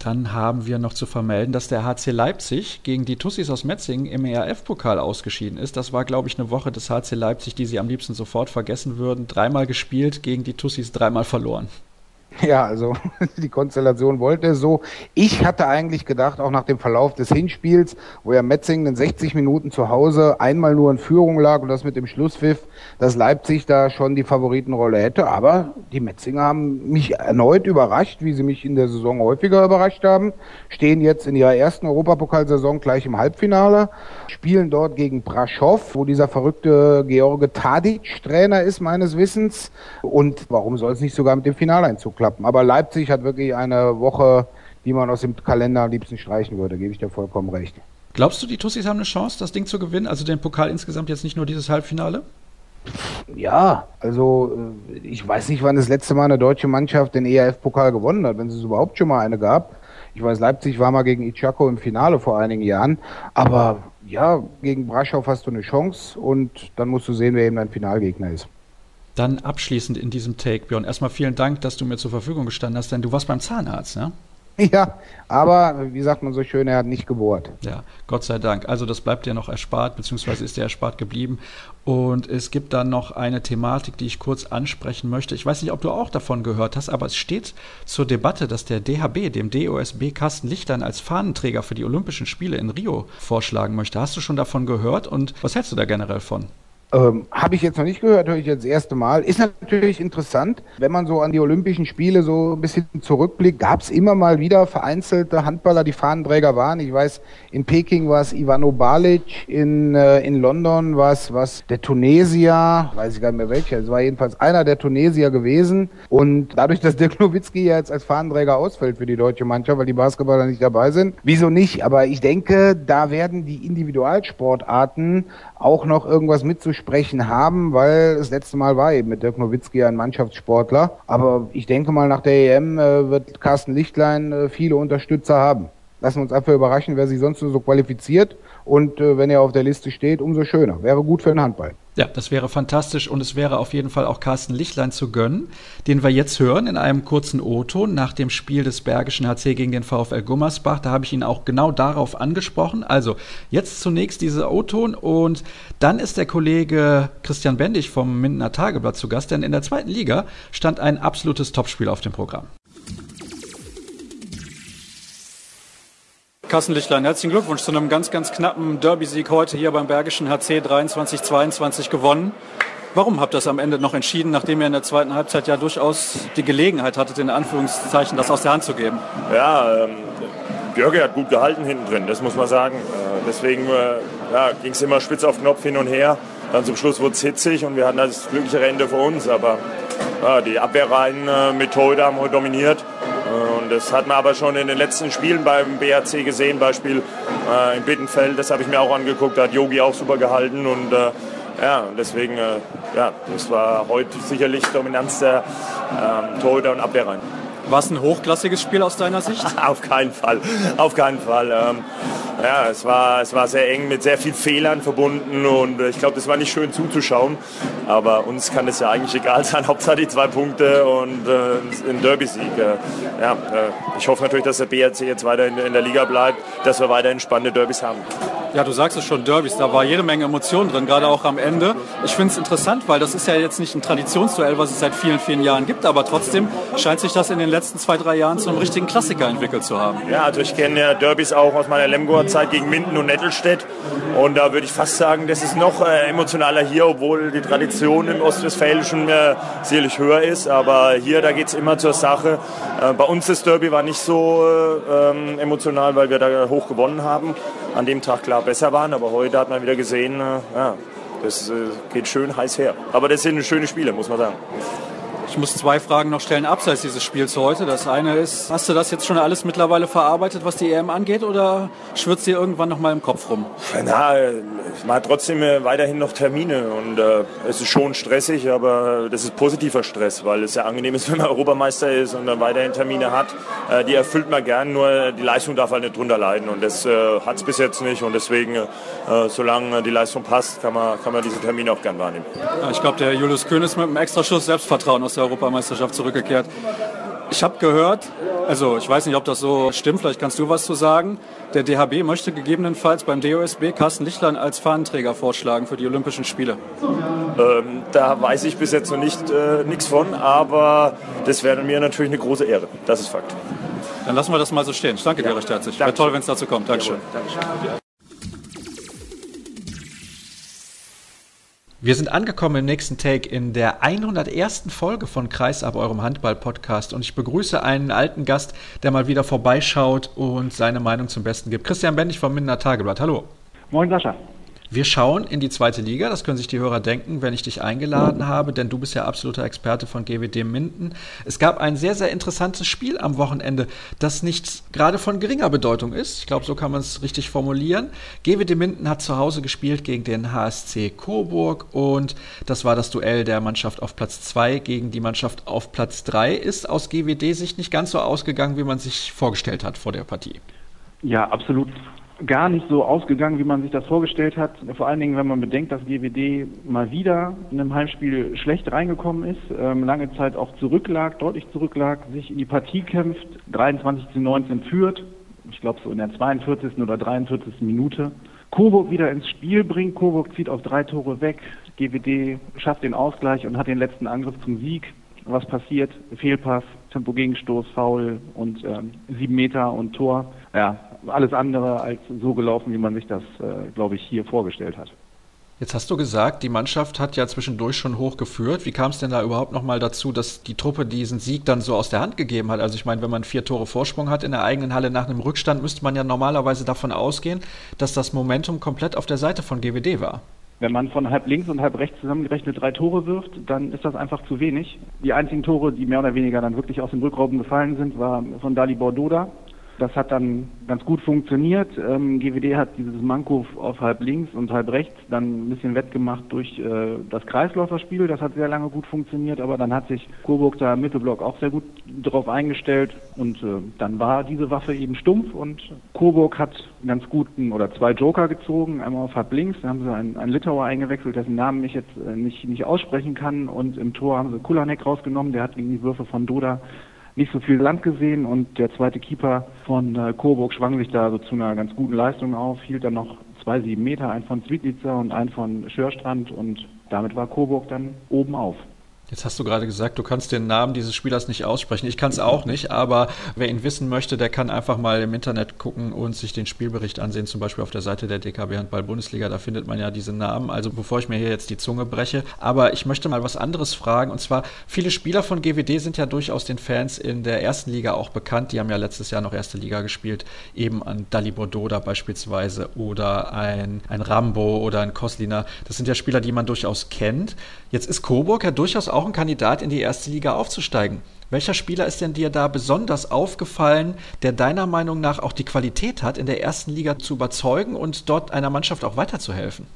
B: Dann haben wir noch zu vermelden, dass der HC Leipzig gegen die Tussis aus Metzingen im ERF-Pokal ausgeschieden ist. Das war, glaube ich, eine Woche des HC Leipzig, die sie am liebsten sofort vergessen würden. Dreimal gespielt, gegen die Tussis dreimal verloren.
C: Ja, also (laughs) die Konstellation wollte es so. Ich hatte eigentlich gedacht, auch nach dem Verlauf des Hinspiels, wo ja Metzingen in 60 Minuten zu Hause einmal nur in Führung lag und das mit dem Schlusspfiff, dass Leipzig da schon die Favoritenrolle hätte. Aber die Metzinger haben mich erneut überrascht, wie sie mich in der Saison häufiger überrascht haben. Stehen jetzt in ihrer ersten Europapokalsaison gleich im Halbfinale, spielen dort gegen Braschow, wo dieser verrückte George Tadic Trainer ist, meines Wissens. Und warum soll es nicht sogar mit dem Finaleinzug klappen? Aber Leipzig hat wirklich eine Woche, die man aus dem Kalender am liebsten streichen würde, gebe ich dir vollkommen recht.
B: Glaubst du, die Tussis haben eine Chance, das Ding zu gewinnen? Also den Pokal insgesamt jetzt nicht nur dieses Halbfinale?
C: Ja, also äh, ich weiß nicht, wann das letzte Mal eine deutsche Mannschaft den ERF-Pokal gewonnen hat, wenn es überhaupt schon mal eine gab. Ich weiß, Leipzig war mal gegen Ichako im Finale vor einigen Jahren, aber ja, gegen Braschow hast du eine Chance und dann musst du sehen, wer eben dein Finalgegner ist.
B: Dann abschließend in diesem Take, Björn, erstmal vielen Dank, dass du mir zur Verfügung gestanden hast, denn du warst beim Zahnarzt, ne?
C: Ja, aber wie sagt man so schön, er hat nicht gebohrt.
B: Ja, Gott sei Dank. Also das bleibt dir noch erspart, beziehungsweise ist dir erspart geblieben. Und es gibt dann noch eine Thematik, die ich kurz ansprechen möchte. Ich weiß nicht, ob du auch davon gehört hast, aber es steht zur Debatte, dass der DHB, dem DOSB Carsten Lichtern als Fahnenträger für die Olympischen Spiele in Rio vorschlagen möchte. Hast du schon davon gehört und was hältst du da generell von?
C: Ähm, Habe ich jetzt noch nicht gehört, höre ich jetzt das erste Mal. Ist natürlich interessant, wenn man so an die Olympischen Spiele so ein bisschen zurückblickt, gab es immer mal wieder vereinzelte Handballer, die Fahnenträger waren. Ich weiß, in Peking war es Ivano Balic, in, äh, in London war es was der Tunesier, weiß ich gar nicht mehr welcher, es war jedenfalls einer der Tunesier gewesen. Und dadurch, dass Dirk Nowitzki ja jetzt als Fahnenträger ausfällt für die deutsche Mannschaft, weil die Basketballer nicht dabei sind, wieso nicht? Aber ich denke, da werden die Individualsportarten auch noch irgendwas mitzusprechen haben, weil das letzte Mal war eben mit Dirk Nowitzki ein Mannschaftssportler. Aber ich denke mal, nach der EM äh, wird Carsten Lichtlein äh, viele Unterstützer haben. Lassen uns einfach überraschen, wer sich sonst so qualifiziert. Und äh, wenn er auf der Liste steht, umso schöner. Wäre gut für den Handball.
B: Ja, das wäre fantastisch und es wäre auf jeden Fall auch Carsten Lichtlein zu gönnen, den wir jetzt hören in einem kurzen O-Ton nach dem Spiel des Bergischen HC gegen den VfL Gummersbach. Da habe ich ihn auch genau darauf angesprochen. Also jetzt zunächst dieser O-Ton und dann ist der Kollege Christian Bendig vom Mindener Tageblatt zu Gast, denn in der zweiten Liga stand ein absolutes Topspiel auf dem Programm. Carsten Lichtlein, herzlichen Glückwunsch zu einem ganz, ganz knappen Derby-Sieg heute hier beim Bergischen HC 23-22 gewonnen. Warum habt ihr das am Ende noch entschieden, nachdem ihr in der zweiten Halbzeit ja durchaus die Gelegenheit hattet, in Anführungszeichen das aus der Hand zu geben?
D: Ja, ähm, Björge hat gut gehalten hinten drin, das muss man sagen. Äh, deswegen äh, ja, ging es immer spitz auf Knopf hin und her. Dann zum Schluss wurde es hitzig und wir hatten das glückliche Ende für uns. Aber ja, die Abwehrreihen äh, Torhüter haben heute dominiert. Und das hat man aber schon in den letzten Spielen beim BRC gesehen, Beispiel äh, in Bittenfeld, das habe ich mir auch angeguckt, da hat Yogi auch super gehalten. Und äh, ja, deswegen, äh, ja, das war heute sicherlich Dominanz der ähm, Torhüter und Abwehrreihen.
B: War es ein hochklassiges Spiel aus deiner Sicht? (laughs)
D: auf keinen Fall, auf keinen Fall. Ähm, ja, es war, es war sehr eng mit sehr vielen Fehlern verbunden und ich glaube, das war nicht schön zuzuschauen. Aber uns kann es ja eigentlich egal sein. (laughs) Hauptsache die zwei Punkte und äh, ein Derby-Sieg. Äh, ja, äh, ich hoffe natürlich, dass der BRC jetzt weiter in, in der Liga bleibt, dass wir weiterhin spannende Derbys haben.
B: Ja, du sagst es schon, Derbys, da war jede Menge Emotionen drin, gerade auch am Ende. Ich finde es interessant, weil das ist ja jetzt nicht ein Traditionsduell, was es seit vielen, vielen Jahren gibt, aber trotzdem scheint sich das in den letzten zwei, drei Jahren zu einem richtigen Klassiker entwickelt zu haben.
D: Ja, also ich kenne ja Derbys auch aus meiner Lemgoer Zeit gegen Minden und Nettelstedt und da würde ich fast sagen, das ist noch äh, emotionaler hier, obwohl die Tradition im Ostwestfälischen äh, sicherlich höher ist, aber hier, da geht es immer zur Sache. Äh, bei uns das Derby war nicht so äh, ähm, emotional, weil wir da hoch gewonnen haben. An dem Tag klar besser waren, aber heute hat man wieder gesehen, äh, ja, das äh, geht schön heiß her. Aber das sind schöne Spiele, muss man sagen.
B: Ich muss zwei Fragen noch stellen abseits dieses Spiels heute. Das eine ist, hast du das jetzt schon alles mittlerweile verarbeitet, was die EM angeht, oder schwirrt dir irgendwann noch mal im Kopf rum?
D: Na, man hat trotzdem weiterhin noch Termine und äh, es ist schon stressig, aber das ist positiver Stress, weil es ja angenehm ist, (laughs) wenn man Europameister ist und dann weiterhin Termine hat. Äh, die erfüllt man gern, nur die Leistung darf halt nicht drunter leiden und das äh, hat es bis jetzt nicht und deswegen, äh, solange die Leistung passt, kann man, kann man diese Termine auch gern wahrnehmen.
B: Ich glaube, der Julius Köhn ist mit einem Extraschuss Selbstvertrauen aus der Europameisterschaft zurückgekehrt. Ich habe gehört, also ich weiß nicht, ob das so stimmt, vielleicht kannst du was zu sagen. Der DHB möchte gegebenenfalls beim DOSB Carsten Lichtlein als Fahnenträger vorschlagen für die Olympischen Spiele.
D: Ähm, da weiß ich bis jetzt noch nicht äh, nichts von, aber das wäre mir natürlich eine große Ehre. Das ist Fakt.
B: Dann lassen wir das mal so stehen. Ich danke ja. dir recht herzlich. Wäre toll, wenn es dazu kommt. Dankeschön. Dankeschön. Wir sind angekommen im nächsten Take in der 101. Folge von Kreisab, eurem Handball-Podcast. Und ich begrüße einen alten Gast, der mal wieder vorbeischaut und seine Meinung zum Besten gibt. Christian Bendig vom Minder Tageblatt. Hallo.
E: Moin, Sascha.
B: Wir schauen in die zweite Liga, das können sich die Hörer denken, wenn ich dich eingeladen habe, denn du bist ja absoluter Experte von GWD Minden. Es gab ein sehr, sehr interessantes Spiel am Wochenende, das nicht gerade von geringer Bedeutung ist. Ich glaube, so kann man es richtig formulieren. GWD Minden hat zu Hause gespielt gegen den HSC Coburg und das war das Duell der Mannschaft auf Platz 2 gegen die Mannschaft auf Platz 3. Ist aus GWD-Sicht nicht ganz so ausgegangen, wie man sich vorgestellt hat vor der Partie.
E: Ja, absolut gar nicht so ausgegangen, wie man sich das vorgestellt hat. Vor allen Dingen, wenn man bedenkt, dass GWD mal wieder in einem Heimspiel schlecht reingekommen ist, ähm, lange Zeit auch zurücklag, deutlich zurücklag, sich in die Partie kämpft, 23 zu 19 führt, ich glaube so in der 42. oder 43. Minute. Coburg wieder ins Spiel bringt, Coburg zieht auf drei Tore weg, GWD schafft den Ausgleich und hat den letzten Angriff zum Sieg. Was passiert? Fehlpass, Tempo-Gegenstoß, Foul und ähm, sieben Meter und Tor. Ja, alles andere als so gelaufen, wie man sich das, äh, glaube ich, hier vorgestellt hat.
B: Jetzt hast du gesagt, die Mannschaft hat ja zwischendurch schon hoch geführt. Wie kam es denn da überhaupt nochmal dazu, dass die Truppe diesen Sieg dann so aus der Hand gegeben hat? Also ich meine, wenn man vier Tore Vorsprung hat in der eigenen Halle nach einem Rückstand, müsste man ja normalerweise davon ausgehen, dass das Momentum komplett auf der Seite von GWD war.
E: Wenn man von halb links und halb rechts zusammengerechnet drei Tore wirft, dann ist das einfach zu wenig. Die einzigen Tore, die mehr oder weniger dann wirklich aus dem Rückraum gefallen sind, war von Dali Bordoda das hat dann ganz gut funktioniert. Ähm, GWD hat dieses Manko auf halb links und halb rechts dann ein bisschen wettgemacht durch äh, das Kreisläuferspiel. Das hat sehr lange gut funktioniert, aber dann hat sich Coburg da im Mittelblock auch sehr gut darauf eingestellt und äh, dann war diese Waffe eben stumpf und Coburg hat ganz guten oder zwei Joker gezogen, einmal auf halb links, da haben sie einen, einen Litauer eingewechselt, dessen Namen ich jetzt äh, nicht, nicht aussprechen kann und im Tor haben sie Kulanek rausgenommen, der hat gegen die Würfe von Doda nicht so viel Land gesehen und der zweite Keeper von äh, Coburg schwang sich da so zu einer ganz guten Leistung auf, hielt dann noch zwei sieben Meter, einen von Zwiedlitzer und einen von Schörstrand und damit war Coburg dann oben auf.
B: Jetzt hast du gerade gesagt, du kannst den Namen dieses Spielers nicht aussprechen. Ich kann es auch nicht, aber wer ihn wissen möchte, der kann einfach mal im Internet gucken und sich den Spielbericht ansehen, zum Beispiel auf der Seite der DKB Handball Bundesliga. Da findet man ja diese Namen. Also bevor ich mir hier jetzt die Zunge breche. Aber ich möchte mal was anderes fragen. Und zwar, viele Spieler von GWD sind ja durchaus den Fans in der ersten Liga auch bekannt. Die haben ja letztes Jahr noch erste Liga gespielt. Eben an Dalibor Doda beispielsweise oder ein, ein Rambo oder ein Koslina. Das sind ja Spieler, die man durchaus kennt. Jetzt ist Coburg ja durchaus auch ein Kandidat, in die erste Liga aufzusteigen. Welcher Spieler ist denn dir da besonders aufgefallen, der deiner Meinung nach auch die Qualität hat, in der ersten Liga zu überzeugen und dort einer Mannschaft auch weiterzuhelfen?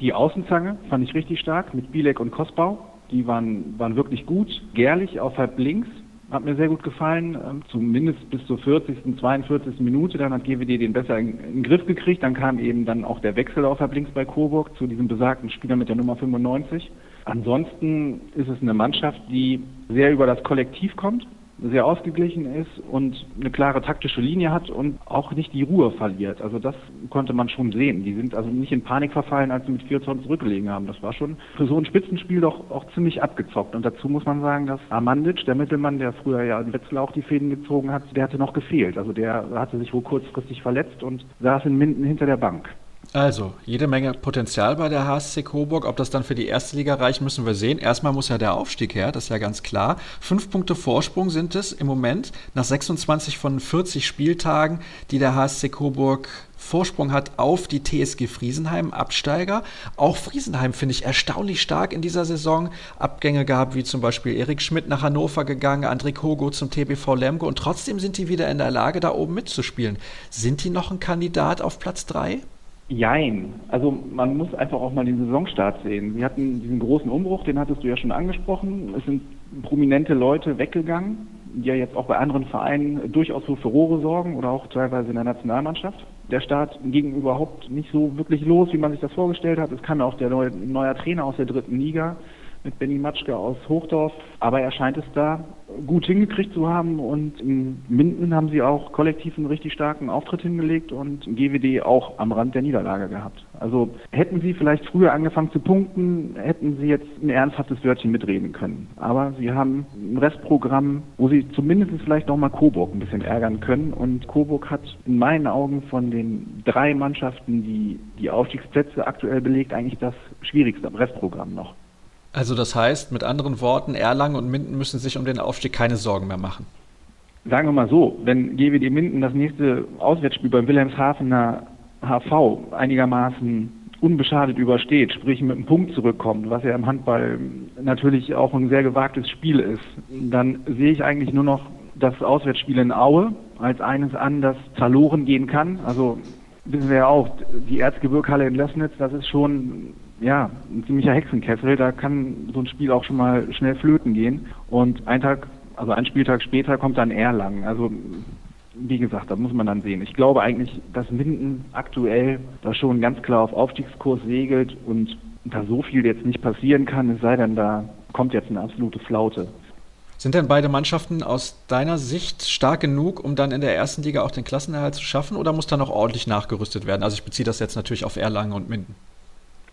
E: Die Außenzange fand ich richtig stark mit Bielek und Kosbau. Die waren, waren wirklich gut. Gerlich auf halb links hat mir sehr gut gefallen, ähm, zumindest bis zur 40., 42. Minute. Dann hat GWD den besser in, in, den Griff gekriegt. Dann kam eben dann auch der Wechsel auf links bei Coburg zu diesem besagten Spieler mit der Nummer 95. Ansonsten ist es eine Mannschaft, die sehr über das Kollektiv kommt, sehr ausgeglichen ist und eine klare taktische Linie hat und auch nicht die Ruhe verliert. Also das konnte man schon sehen. Die sind also nicht in Panik verfallen, als sie mit 4 Zoll zurückgelegen haben. Das war schon für so ein Spitzenspiel doch auch ziemlich abgezockt. Und dazu muss man sagen, dass Amandic, der Mittelmann, der früher ja in Wetzlar auch die Fäden gezogen hat, der hatte noch gefehlt. Also der hatte sich wohl kurzfristig verletzt und saß in Minden hinter der Bank.
B: Also, jede Menge Potenzial bei der HSC Coburg. Ob das dann für die erste Liga reicht, müssen wir sehen. Erstmal muss ja der Aufstieg her, das ist ja ganz klar. Fünf Punkte Vorsprung sind es im Moment nach 26 von 40 Spieltagen, die der HSC Coburg Vorsprung hat auf die TSG Friesenheim, Absteiger. Auch Friesenheim finde ich erstaunlich stark in dieser Saison. Abgänge gehabt, wie zum Beispiel Erik Schmidt nach Hannover gegangen, André Kogo zum TBV Lemgo und trotzdem sind die wieder in der Lage, da oben mitzuspielen. Sind die noch ein Kandidat auf Platz 3?
E: Jein. Also man muss einfach auch mal den Saisonstart sehen. Wir hatten diesen großen Umbruch, den hattest du ja schon angesprochen. Es sind prominente Leute weggegangen, die ja jetzt auch bei anderen Vereinen durchaus für Furore sorgen oder auch teilweise in der Nationalmannschaft. Der Start ging überhaupt nicht so wirklich los, wie man sich das vorgestellt hat. Es kam auch der neue, neuer Trainer aus der dritten Liga mit Benny Matschke aus Hochdorf. Aber er scheint es da gut hingekriegt zu haben und in Minden haben sie auch kollektiv einen richtig starken Auftritt hingelegt und GWD auch am Rand der Niederlage gehabt. Also hätten sie vielleicht früher angefangen zu punkten, hätten sie jetzt ein ernsthaftes Wörtchen mitreden können. Aber sie haben ein Restprogramm, wo sie zumindest vielleicht nochmal Coburg ein bisschen ärgern können und Coburg hat in meinen Augen von den drei Mannschaften, die die Aufstiegsplätze aktuell belegt, eigentlich das schwierigste Restprogramm noch.
B: Also das heißt, mit anderen Worten, Erlangen und Minden müssen sich um den Aufstieg keine Sorgen mehr machen.
E: Sagen wir mal so, wenn GWD Minden das nächste Auswärtsspiel beim Wilhelmshavener HV einigermaßen unbeschadet übersteht, sprich mit einem Punkt zurückkommt, was ja im Handball natürlich auch ein sehr gewagtes Spiel ist, dann sehe ich eigentlich nur noch das Auswärtsspiel in Aue als eines an, das verloren gehen kann. Also wissen wir ja auch, die Erzgebirgshalle in Lößnitz, das ist schon ja, ein ziemlicher Hexenkessel. Da kann so ein Spiel auch schon mal schnell flöten gehen. Und ein Tag, also ein Spieltag später kommt dann Erlangen. Also wie gesagt, da muss man dann sehen. Ich glaube eigentlich, dass Minden aktuell da schon ganz klar auf Aufstiegskurs segelt und da so viel jetzt nicht passieren kann, es sei denn, da kommt jetzt eine absolute Flaute.
B: Sind denn beide Mannschaften aus deiner Sicht stark genug, um dann in der ersten Liga auch den Klassenerhalt zu schaffen oder muss da noch ordentlich nachgerüstet werden? Also ich beziehe das jetzt natürlich auf Erlangen und Minden.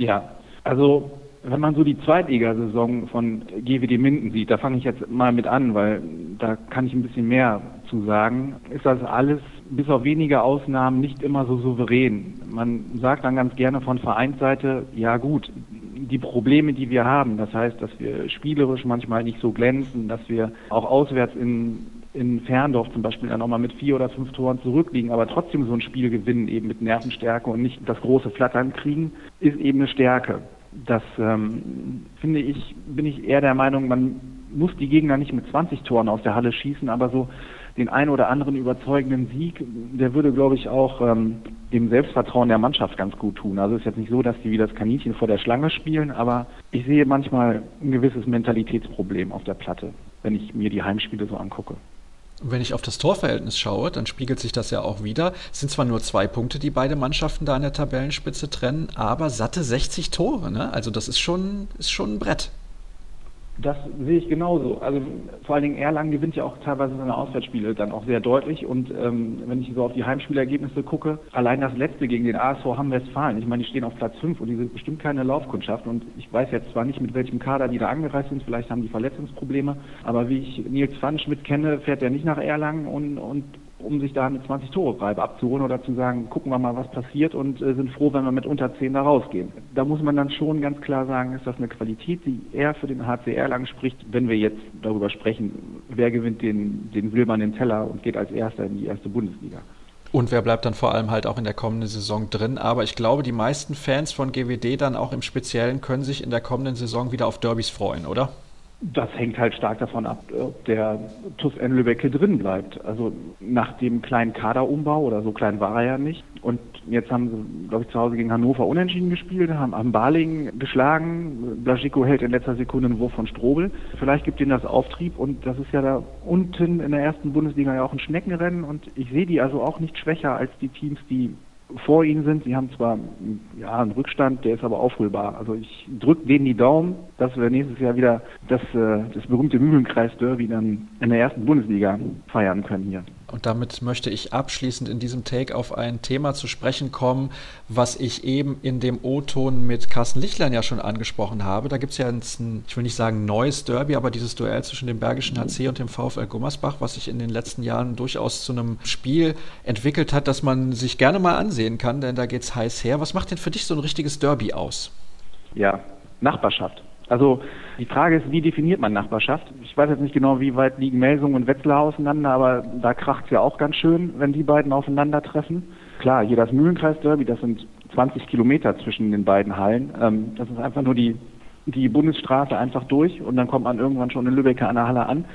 E: Ja, also wenn man so die Zweitligasaison von GWD Minden sieht, da fange ich jetzt mal mit an, weil da kann ich ein bisschen mehr zu sagen, ist das alles bis auf wenige Ausnahmen nicht immer so souverän. Man sagt dann ganz gerne von Vereinsseite, ja gut, die Probleme, die wir haben, das heißt, dass wir spielerisch manchmal nicht so glänzen, dass wir auch auswärts in in Ferndorf zum Beispiel dann auch mal mit vier oder fünf Toren zurückliegen, aber trotzdem so ein Spiel gewinnen, eben mit Nervenstärke und nicht das große Flattern kriegen, ist eben eine Stärke. Das ähm, finde ich, bin ich eher der Meinung, man muss die Gegner nicht mit 20 Toren aus der Halle schießen, aber so den einen oder anderen überzeugenden Sieg, der würde, glaube ich, auch ähm, dem Selbstvertrauen der Mannschaft ganz gut tun. Also es ist jetzt nicht so, dass die wie das Kaninchen vor der Schlange spielen, aber ich sehe manchmal ein gewisses Mentalitätsproblem auf der Platte, wenn ich mir die Heimspiele so angucke.
B: Wenn ich auf das Torverhältnis schaue, dann spiegelt sich das ja auch wieder. Es sind zwar nur zwei Punkte, die beide Mannschaften da an der Tabellenspitze trennen, aber satte 60 Tore. Ne? Also das ist schon, ist schon ein Brett.
E: Das sehe ich genauso. Also vor allen Dingen Erlangen gewinnt ja auch teilweise seine Auswärtsspiele dann auch sehr deutlich. Und ähm, wenn ich so auf die Heimspielergebnisse gucke, allein das letzte gegen den ASV Hamm-Westfalen, ich meine, die stehen auf Platz 5 und die sind bestimmt keine Laufkundschaft. Und ich weiß jetzt zwar nicht, mit welchem Kader die da angereist sind, vielleicht haben die Verletzungsprobleme, aber wie ich Nils Pfannschmidt kenne, fährt er nicht nach Erlangen und, und um sich da eine 20-Tore-Reibe abzuholen oder zu sagen, gucken wir mal, was passiert und äh, sind froh, wenn wir mit unter 10 da rausgehen. Da muss man dann schon ganz klar sagen, ist das eine Qualität, die eher für den HCR lang spricht, wenn wir jetzt darüber sprechen, wer gewinnt den, den silbernen Teller und geht als Erster in die erste Bundesliga.
B: Und wer bleibt dann vor allem halt auch in der kommenden Saison drin. Aber ich glaube, die meisten Fans von GWD dann auch im Speziellen können sich in der kommenden Saison wieder auf Derbys freuen, oder?
E: Das hängt halt stark davon ab, ob der TUS N Lübbecke drin bleibt. Also nach dem kleinen Kaderumbau oder so klein war er ja nicht. Und jetzt haben sie, glaube ich, zu Hause gegen Hannover unentschieden gespielt, haben am Baling geschlagen. Blaschiko hält in letzter Sekunde einen Wurf von Strobel. Vielleicht gibt ihnen das Auftrieb und das ist ja da unten in der ersten Bundesliga ja auch ein Schneckenrennen und ich sehe die also auch nicht schwächer als die Teams, die vor ihnen sind. Sie haben zwar ja, einen Rückstand, der ist aber aufholbar. Also ich drücke denen die Daumen, dass wir nächstes Jahr wieder das, äh, das berühmte Mühlenkreis-Derby dann in der ersten Bundesliga feiern können hier.
B: Und damit möchte ich abschließend in diesem Take auf ein Thema zu sprechen kommen, was ich eben in dem O-Ton mit Carsten Lichtlein ja schon angesprochen habe. Da gibt es ja ein, ich will nicht sagen neues Derby, aber dieses Duell zwischen dem Bergischen HC und dem VfL Gummersbach, was sich in den letzten Jahren durchaus zu einem Spiel entwickelt hat, das man sich gerne mal ansehen kann, denn da geht es heiß her. Was macht denn für dich so ein richtiges Derby aus?
E: Ja, Nachbarschaft. Also die Frage ist, wie definiert man Nachbarschaft? Ich weiß jetzt nicht genau, wie weit liegen Melsung und Wetzlar auseinander, aber da kracht es ja auch ganz schön, wenn die beiden aufeinandertreffen. Klar, hier das Mühlenkreis-Derby, das sind 20 Kilometer zwischen den beiden Hallen. Ähm, das ist einfach nur die, die Bundesstraße einfach durch und dann kommt man irgendwann schon in Lübeck an der Halle an.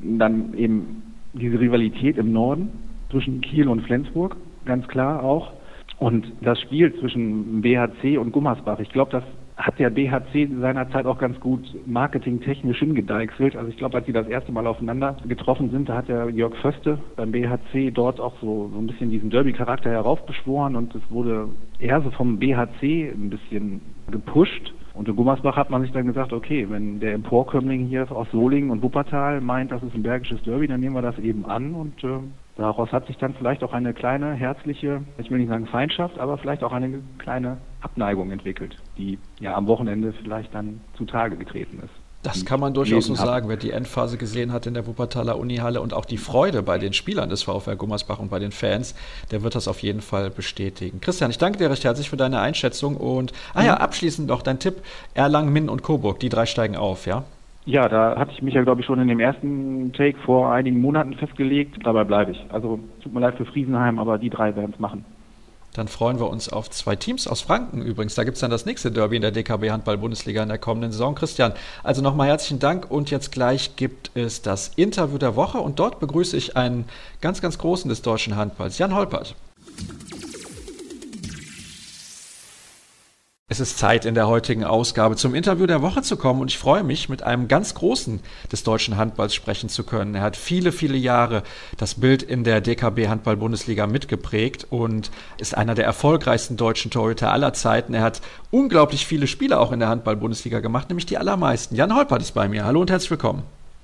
E: Dann eben diese Rivalität im Norden zwischen Kiel und Flensburg, ganz klar auch. Und das Spiel zwischen BHC und Gummersbach, ich glaube, das hat der BHC seinerzeit auch ganz gut marketingtechnisch hingedeichselt. Also ich glaube, als sie das erste Mal aufeinander getroffen sind, da hat der Jörg Föste beim BHC dort auch so, so ein bisschen diesen Derby-Charakter heraufbeschworen und es wurde eher so vom BHC ein bisschen gepusht. Und in Gummersbach hat man sich dann gesagt, okay, wenn der Emporkömmling hier aus Solingen und Wuppertal meint, das ist ein bergisches Derby, dann nehmen wir das eben an und äh, daraus hat sich dann vielleicht auch eine kleine, herzliche, ich will nicht sagen Feindschaft, aber vielleicht auch eine kleine Abneigung entwickelt, die ja am Wochenende vielleicht dann zutage getreten ist.
B: Das kann man durchaus so sagen, wer die Endphase gesehen hat in der Wuppertaler Unihalle und auch die Freude bei den Spielern des VfR Gummersbach und bei den Fans, der wird das auf jeden Fall bestätigen. Christian, ich danke dir recht herzlich für deine Einschätzung und, ah ja, mhm. abschließend noch dein Tipp, Erlangen, Minn und Coburg, die drei steigen auf, ja?
E: Ja, da hatte ich mich ja, glaube ich, schon in dem ersten Take vor einigen Monaten festgelegt. Dabei bleibe ich. Also tut mir leid für Friesenheim, aber die drei werden es machen.
B: Dann freuen wir uns auf zwei Teams aus Franken übrigens. Da gibt es dann das nächste Derby in der DKB Handball-Bundesliga in der kommenden Saison. Christian, also nochmal herzlichen Dank und jetzt gleich gibt es das Interview der Woche und dort begrüße ich einen ganz, ganz großen des deutschen Handballs, Jan Holpert. Es ist Zeit, in der heutigen Ausgabe zum Interview der Woche zu kommen und ich freue mich, mit einem ganz Großen des deutschen Handballs sprechen zu können. Er hat viele, viele Jahre das Bild in der DKB Handball-Bundesliga mitgeprägt und ist einer der erfolgreichsten deutschen Torhüter aller Zeiten. Er hat unglaublich viele Spiele auch in der Handball-Bundesliga gemacht, nämlich die allermeisten. Jan Holpert ist bei mir. Hallo und herzlich willkommen.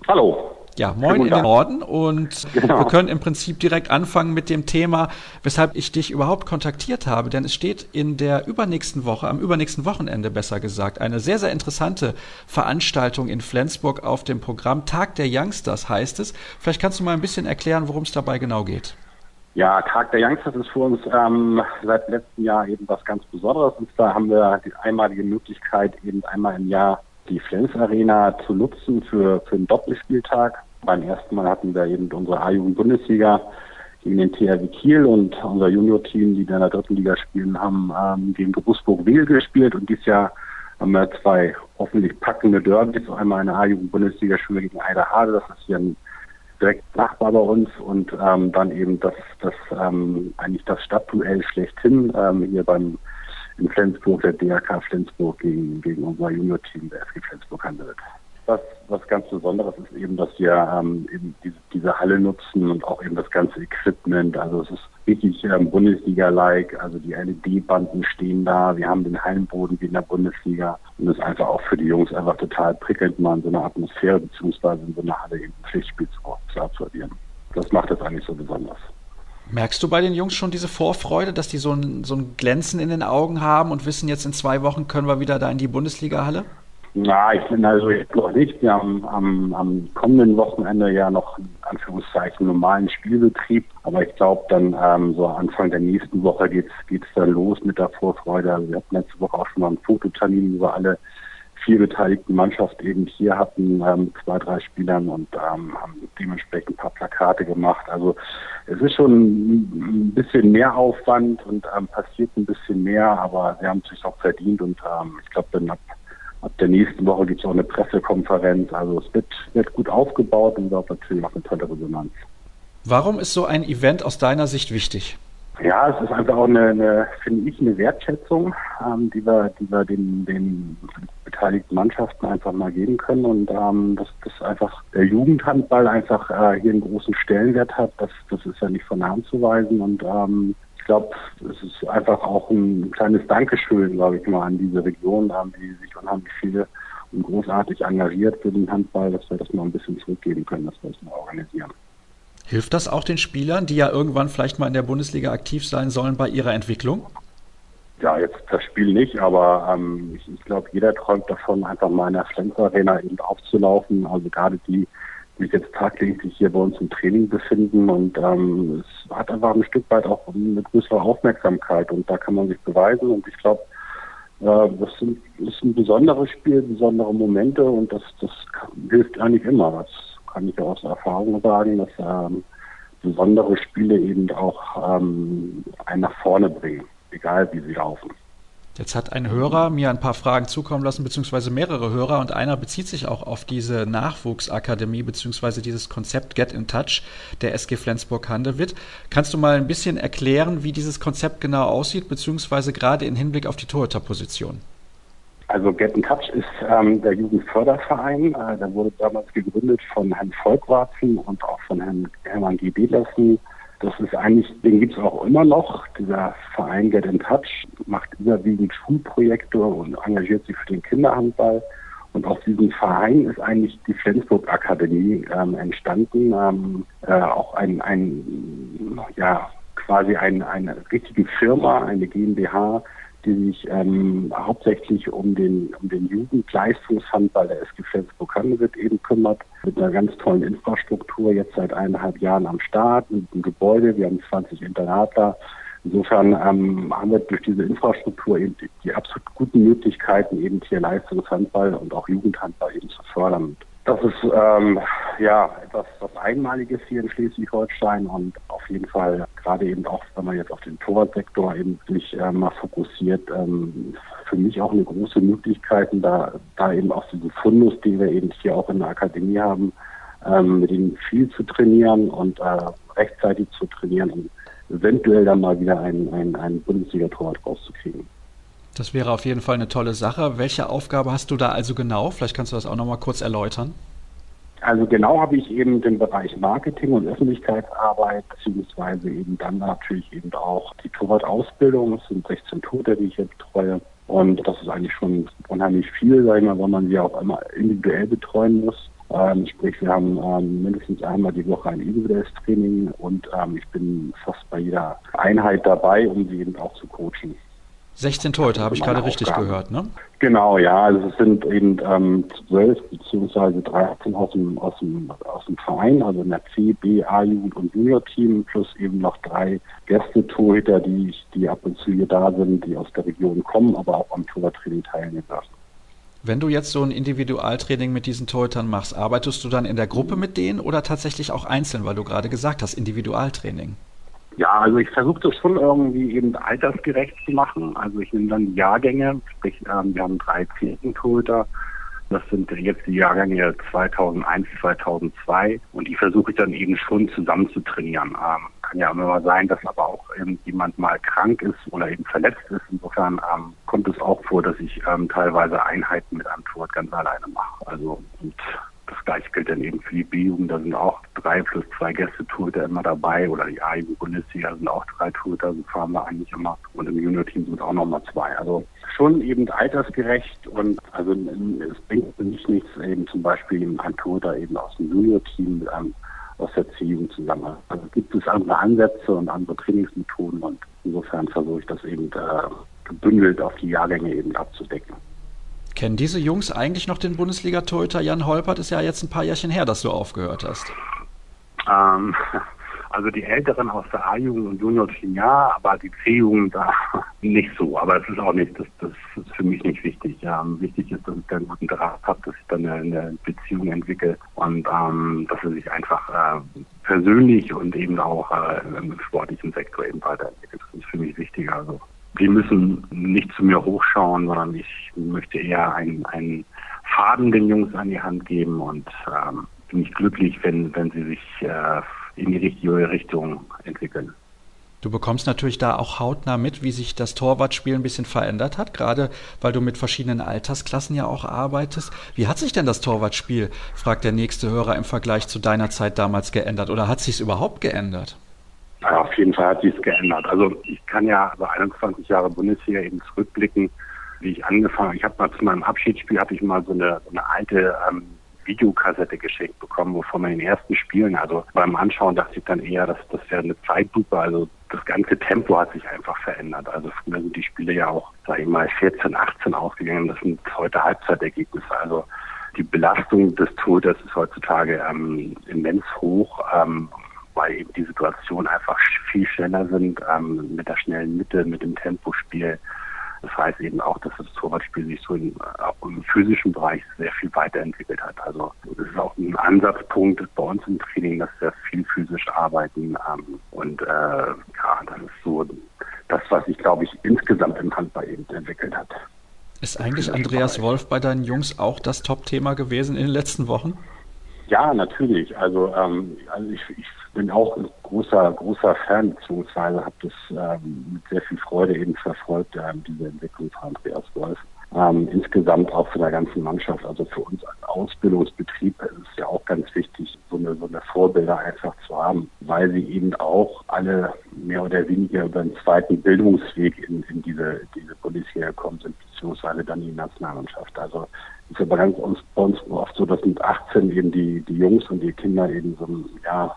F: Hallo.
B: Ja, moin in den Norden und genau. wir können im Prinzip direkt anfangen mit dem Thema, weshalb ich dich überhaupt kontaktiert habe, denn es steht in der übernächsten Woche, am übernächsten Wochenende besser gesagt, eine sehr, sehr interessante Veranstaltung in Flensburg auf dem Programm Tag der Youngsters heißt es. Vielleicht kannst du mal ein bisschen erklären, worum es dabei genau geht.
F: Ja, Tag der Youngsters ist für uns ähm, seit letztem Jahr eben was ganz Besonderes und zwar haben wir die einmalige Möglichkeit, eben einmal im Jahr die Flens Arena zu nutzen für, für einen Doppelspieltag. Beim ersten Mal hatten wir eben unsere A-Jugend-Bundesliga gegen den THW Kiel und unser Junior-Team, die da in der dritten Liga spielen, haben ähm, gegen Gebussburg-Wil gespielt. Und dieses Jahr haben wir zwei hoffentlich packende Derbys, einmal eine A-Jugend-Bundesliga-Schule gegen Eiderhade, das ist hier ein direkt Nachbar bei uns. Und ähm, dann eben das, das ähm, eigentlich das Stadtduell schlechthin ähm, hier beim in Flensburg, der DRK Flensburg gegen, gegen unser Junior-Team, der FG Flensburg handelt. Was, was ganz Besonderes ist eben, dass wir ähm, eben diese, diese Halle nutzen und auch eben das ganze Equipment. Also es ist wirklich ähm, Bundesliga-like. Also die LED-Banden stehen da. Wir haben den Hallenboden wie in der Bundesliga. Und es ist einfach auch für die Jungs einfach total prickelnd, mal in so einer Atmosphäre beziehungsweise in so einer Halle eben Pflichtspiel zu, zu absolvieren. Das macht es eigentlich so besonders.
B: Merkst du bei den Jungs schon diese Vorfreude, dass die so ein, so ein Glänzen in den Augen haben und wissen, jetzt in zwei Wochen können wir wieder da in die Bundesliga-Halle?
F: Na, ich bin also jetzt noch nicht. Wir haben am, am kommenden Wochenende ja noch Anführungszeichen normalen Spielbetrieb. Aber ich glaube dann ähm, so Anfang der nächsten Woche geht's geht's dann los mit der Vorfreude. Also wir hatten letzte Woche auch schon mal einen Fototermin über alle vier beteiligten Mannschaft eben hier hatten, ähm, zwei, drei Spielern und ähm, haben dementsprechend ein paar Plakate gemacht. Also es ist schon ein bisschen mehr Aufwand und ähm, passiert ein bisschen mehr, aber sie haben es sich auch verdient und ähm, ich glaube dann ab, ab der nächsten Woche gibt es auch eine Pressekonferenz. Also es wird, wird gut aufgebaut und auch natürlich auch eine tolle Resonanz.
B: Warum ist so ein Event aus deiner Sicht wichtig?
F: Ja, es ist einfach auch eine, eine finde ich, eine Wertschätzung, ähm, die wir, die wir den, den beteiligten Mannschaften einfach mal geben können und ähm, dass, dass einfach der Jugendhandball einfach äh, hier einen großen Stellenwert hat, das, das ist ja nicht von der Hand zu weisen und ähm, ich glaube, es ist einfach auch ein kleines Dankeschön, glaube ich mal, an diese Region, haben die sich unheimlich viele und großartig engagiert für den Handball, dass wir das mal ein bisschen zurückgeben können, dass wir das mal organisieren.
B: Hilft das auch den Spielern, die ja irgendwann vielleicht mal in der Bundesliga aktiv sein sollen, bei ihrer Entwicklung?
F: Ja, jetzt das Spiel nicht, aber ähm, ich, ich glaube, jeder träumt davon, einfach mal in der Flens Arena eben aufzulaufen. Also gerade die, sich jetzt tagtäglich hier bei uns im Training befinden und ähm, es hat einfach ein Stück weit auch eine größere Aufmerksamkeit und da kann man sich beweisen und ich glaube, äh, das, sind, ist ein besonderes Spiel, besondere Momente und das, das hilft eigentlich immer. Das kann ich aus Erfahrung sagen, dass ähm, besondere Spiele eben auch ähm, einen nach vorne bringen, egal wie sie laufen.
B: Jetzt hat ein Hörer mir ein paar Fragen zukommen lassen, beziehungsweise mehrere Hörer, und einer bezieht sich auch auf diese Nachwuchsakademie, beziehungsweise dieses Konzept Get in Touch der SG Flensburg-Handewitt. Kannst du mal ein bisschen erklären, wie dieses Konzept genau aussieht, beziehungsweise gerade im Hinblick auf die Torhüterposition?
F: Also Get in Touch ist ähm, der Jugendförderverein. Äh, der wurde damals gegründet von Herrn Volkwarzen und auch von Herrn Hermann G. Bedlersen Das ist eigentlich, den gibt es auch immer noch. Dieser Verein Get in Touch macht überwiegend Schulprojekte und engagiert sich für den Kinderhandball. Und aus diesem Verein ist eigentlich die Flensburg Akademie ähm, entstanden. Ähm, äh, auch ein, ein, ja, quasi ein, eine richtige Firma, eine GmbH, die sich ähm, hauptsächlich um den, um den Jugendleistungshandball der SG Flensburg-Handewitt eben kümmert, mit einer ganz tollen Infrastruktur, jetzt seit eineinhalb Jahren am Start, mit einem Gebäude, wir haben 20 Internatler. Insofern ähm, haben wir durch diese Infrastruktur eben die, die absolut guten Möglichkeiten, eben hier Leistungshandball und auch Jugendhandball eben zu fördern. Das ist ähm, ja etwas was Einmaliges hier in Schleswig-Holstein und auf jeden Fall gerade eben auch, wenn man jetzt auf den Torwartsektor eben sich äh, mal fokussiert, ähm, für mich auch eine große Möglichkeit, da, da eben aus diesem Fundus, den wir eben hier auch in der Akademie haben, ähm, mit ihm viel zu trainieren und äh, rechtzeitig zu trainieren und eventuell dann mal wieder einen, einen, einen Bundesliga-Torwart rauszukriegen.
B: Das wäre auf jeden Fall eine tolle Sache. Welche Aufgabe hast du da also genau? Vielleicht kannst du das auch noch mal kurz erläutern.
F: Also genau habe ich eben den Bereich Marketing und Öffentlichkeitsarbeit, beziehungsweise eben dann natürlich eben auch die Torwart-Ausbildung. Es sind 16 Tote, die ich hier betreue. Und das ist eigentlich schon unheimlich viel, sag ich mal, weil man sie auch immer individuell betreuen muss. Ähm, sprich, wir haben ähm, mindestens einmal die Woche ein individuelles Training und ähm, ich bin fast bei jeder Einheit dabei, um sie eben auch zu coachen.
B: 16 Torhüter, habe ich gerade richtig Aufgaben. gehört, ne?
F: Genau, ja. Also es sind eben ähm, 12 beziehungsweise 13 aus dem, aus, dem, aus dem Verein, also in der C, B, A-Jugend und Junior-Team, plus eben noch drei Gästetorhüter, die, die ab und zu hier da sind, die aus der Region kommen, aber auch am Torwarttraining teilnehmen lassen.
B: Wenn du jetzt so ein Individualtraining mit diesen Torhütern machst, arbeitest du dann in der Gruppe mit denen oder tatsächlich auch einzeln, weil du gerade gesagt hast, Individualtraining?
F: Ja, also ich versuche das schon irgendwie eben altersgerecht zu machen. Also ich nehme dann Jahrgänge, sprich ähm, wir haben drei Zehntentorhüter. Das sind jetzt die Jahrgänge 2001, 2002 und die versuche ich dann eben schon zusammen zu trainieren. Ähm, kann ja immer mal sein, dass aber auch jemand mal krank ist oder eben verletzt ist. Insofern ähm, kommt es auch vor, dass ich ähm, teilweise Einheiten mit Torwart ganz alleine mache. Also und das gleiche gilt dann eben für die B-Jugend, da sind auch drei plus zwei Gäste-Torhüter immer dabei oder die A-Jugend-Bundesliga sind auch drei Torhüter, so fahren wir eigentlich immer und im Junior-Team sind auch nochmal zwei. Also schon eben altersgerecht und also es bringt nicht nichts, eben zum Beispiel ein Torhüter eben aus dem Junior-Team mit einem aus der C-Jugend zusammen. Also gibt es andere Ansätze und andere Trainingsmethoden und insofern versuche ich das eben äh, gebündelt auf die Jahrgänge eben abzudecken.
B: Kennen diese Jungs eigentlich noch den Bundesliga-Torhüter Jan Holpert? Ist ja jetzt ein paar Jährchen her, dass du aufgehört hast.
F: Ähm, also die Älteren aus der A-Jugend und Junior-Team ja, aber die C-Jugend da (laughs) nicht so. Aber es ist auch nicht, das, das ist für mich nicht wichtig. Ja, wichtig ist, dass ich da einen guten Draht habe, dass ich dann eine, eine Beziehung entwickle und ähm, dass er sich einfach äh, persönlich und eben auch äh, im sportlichen Sektor eben weiterentwickelt. Das ist für mich wichtiger. Also die müssen nicht zu mir hochschauen, sondern ich möchte eher einen, einen Faden den Jungs an die Hand geben und ähm, bin ich glücklich, wenn, wenn sie sich äh, in die richtige Richtung entwickeln.
B: Du bekommst natürlich da auch hautnah mit, wie sich das Torwartspiel ein bisschen verändert hat, gerade weil du mit verschiedenen Altersklassen ja auch arbeitest. Wie hat sich denn das Torwartspiel, fragt der nächste Hörer, im Vergleich zu deiner Zeit damals geändert oder hat sich es überhaupt geändert?
F: Ja, auf jeden Fall hat sich es geändert. Also ich kann ja also 21 Jahre Bundesliga eben zurückblicken, wie ich angefangen. Ich habe mal zu meinem Abschiedsspiel hatte ich mal so eine, so eine alte ähm, Videokassette geschenkt bekommen, wovon man in den ersten Spielen, also beim Anschauen dachte ich dann eher, dass das wäre eine Zeitlupe, also das ganze Tempo hat sich einfach verändert. Also früher sind die Spiele ja auch, sag ich mal, 14, 18 ausgegangen. Das sind heute Halbzeitergebnisse. Also die Belastung des Todes ist heutzutage ähm, immens hoch. Ähm, weil eben die Situationen einfach viel schneller sind ähm, mit der schnellen Mitte, mit dem Tempospiel. Das heißt eben auch, dass das Torwartspiel sich so in, auch im physischen Bereich sehr viel weiterentwickelt hat. Also das ist auch ein Ansatzpunkt bei uns im Training, dass wir viel physisch arbeiten. Ähm, und äh, ja, das ist so das, was sich, glaube ich, insgesamt im Handball eben entwickelt hat.
B: Ist eigentlich Andreas Wolf bei deinen Jungs auch das Top-Thema gewesen in den letzten Wochen?
F: Ja, natürlich. Also, ähm, also ich, ich bin auch ein großer, großer Fan, beziehungsweise habe das ähm, mit sehr viel Freude eben verfolgt, ähm, diese Entwicklung von Andreas Wolf. Ähm, insgesamt auch für der ganzen Mannschaft, also für uns als Ausbildungsbetrieb ist es ja auch ganz wichtig, so eine, so eine Vorbilder einfach zu haben, weil sie eben auch alle mehr oder weniger über einen zweiten Bildungsweg in, in diese, diese Bundesliga gekommen sind, beziehungsweise dann die Nationalmannschaft. Also ist aber ganz bei uns oft so, dass mit 18 eben die, die Jungs und die Kinder eben so ein, ja,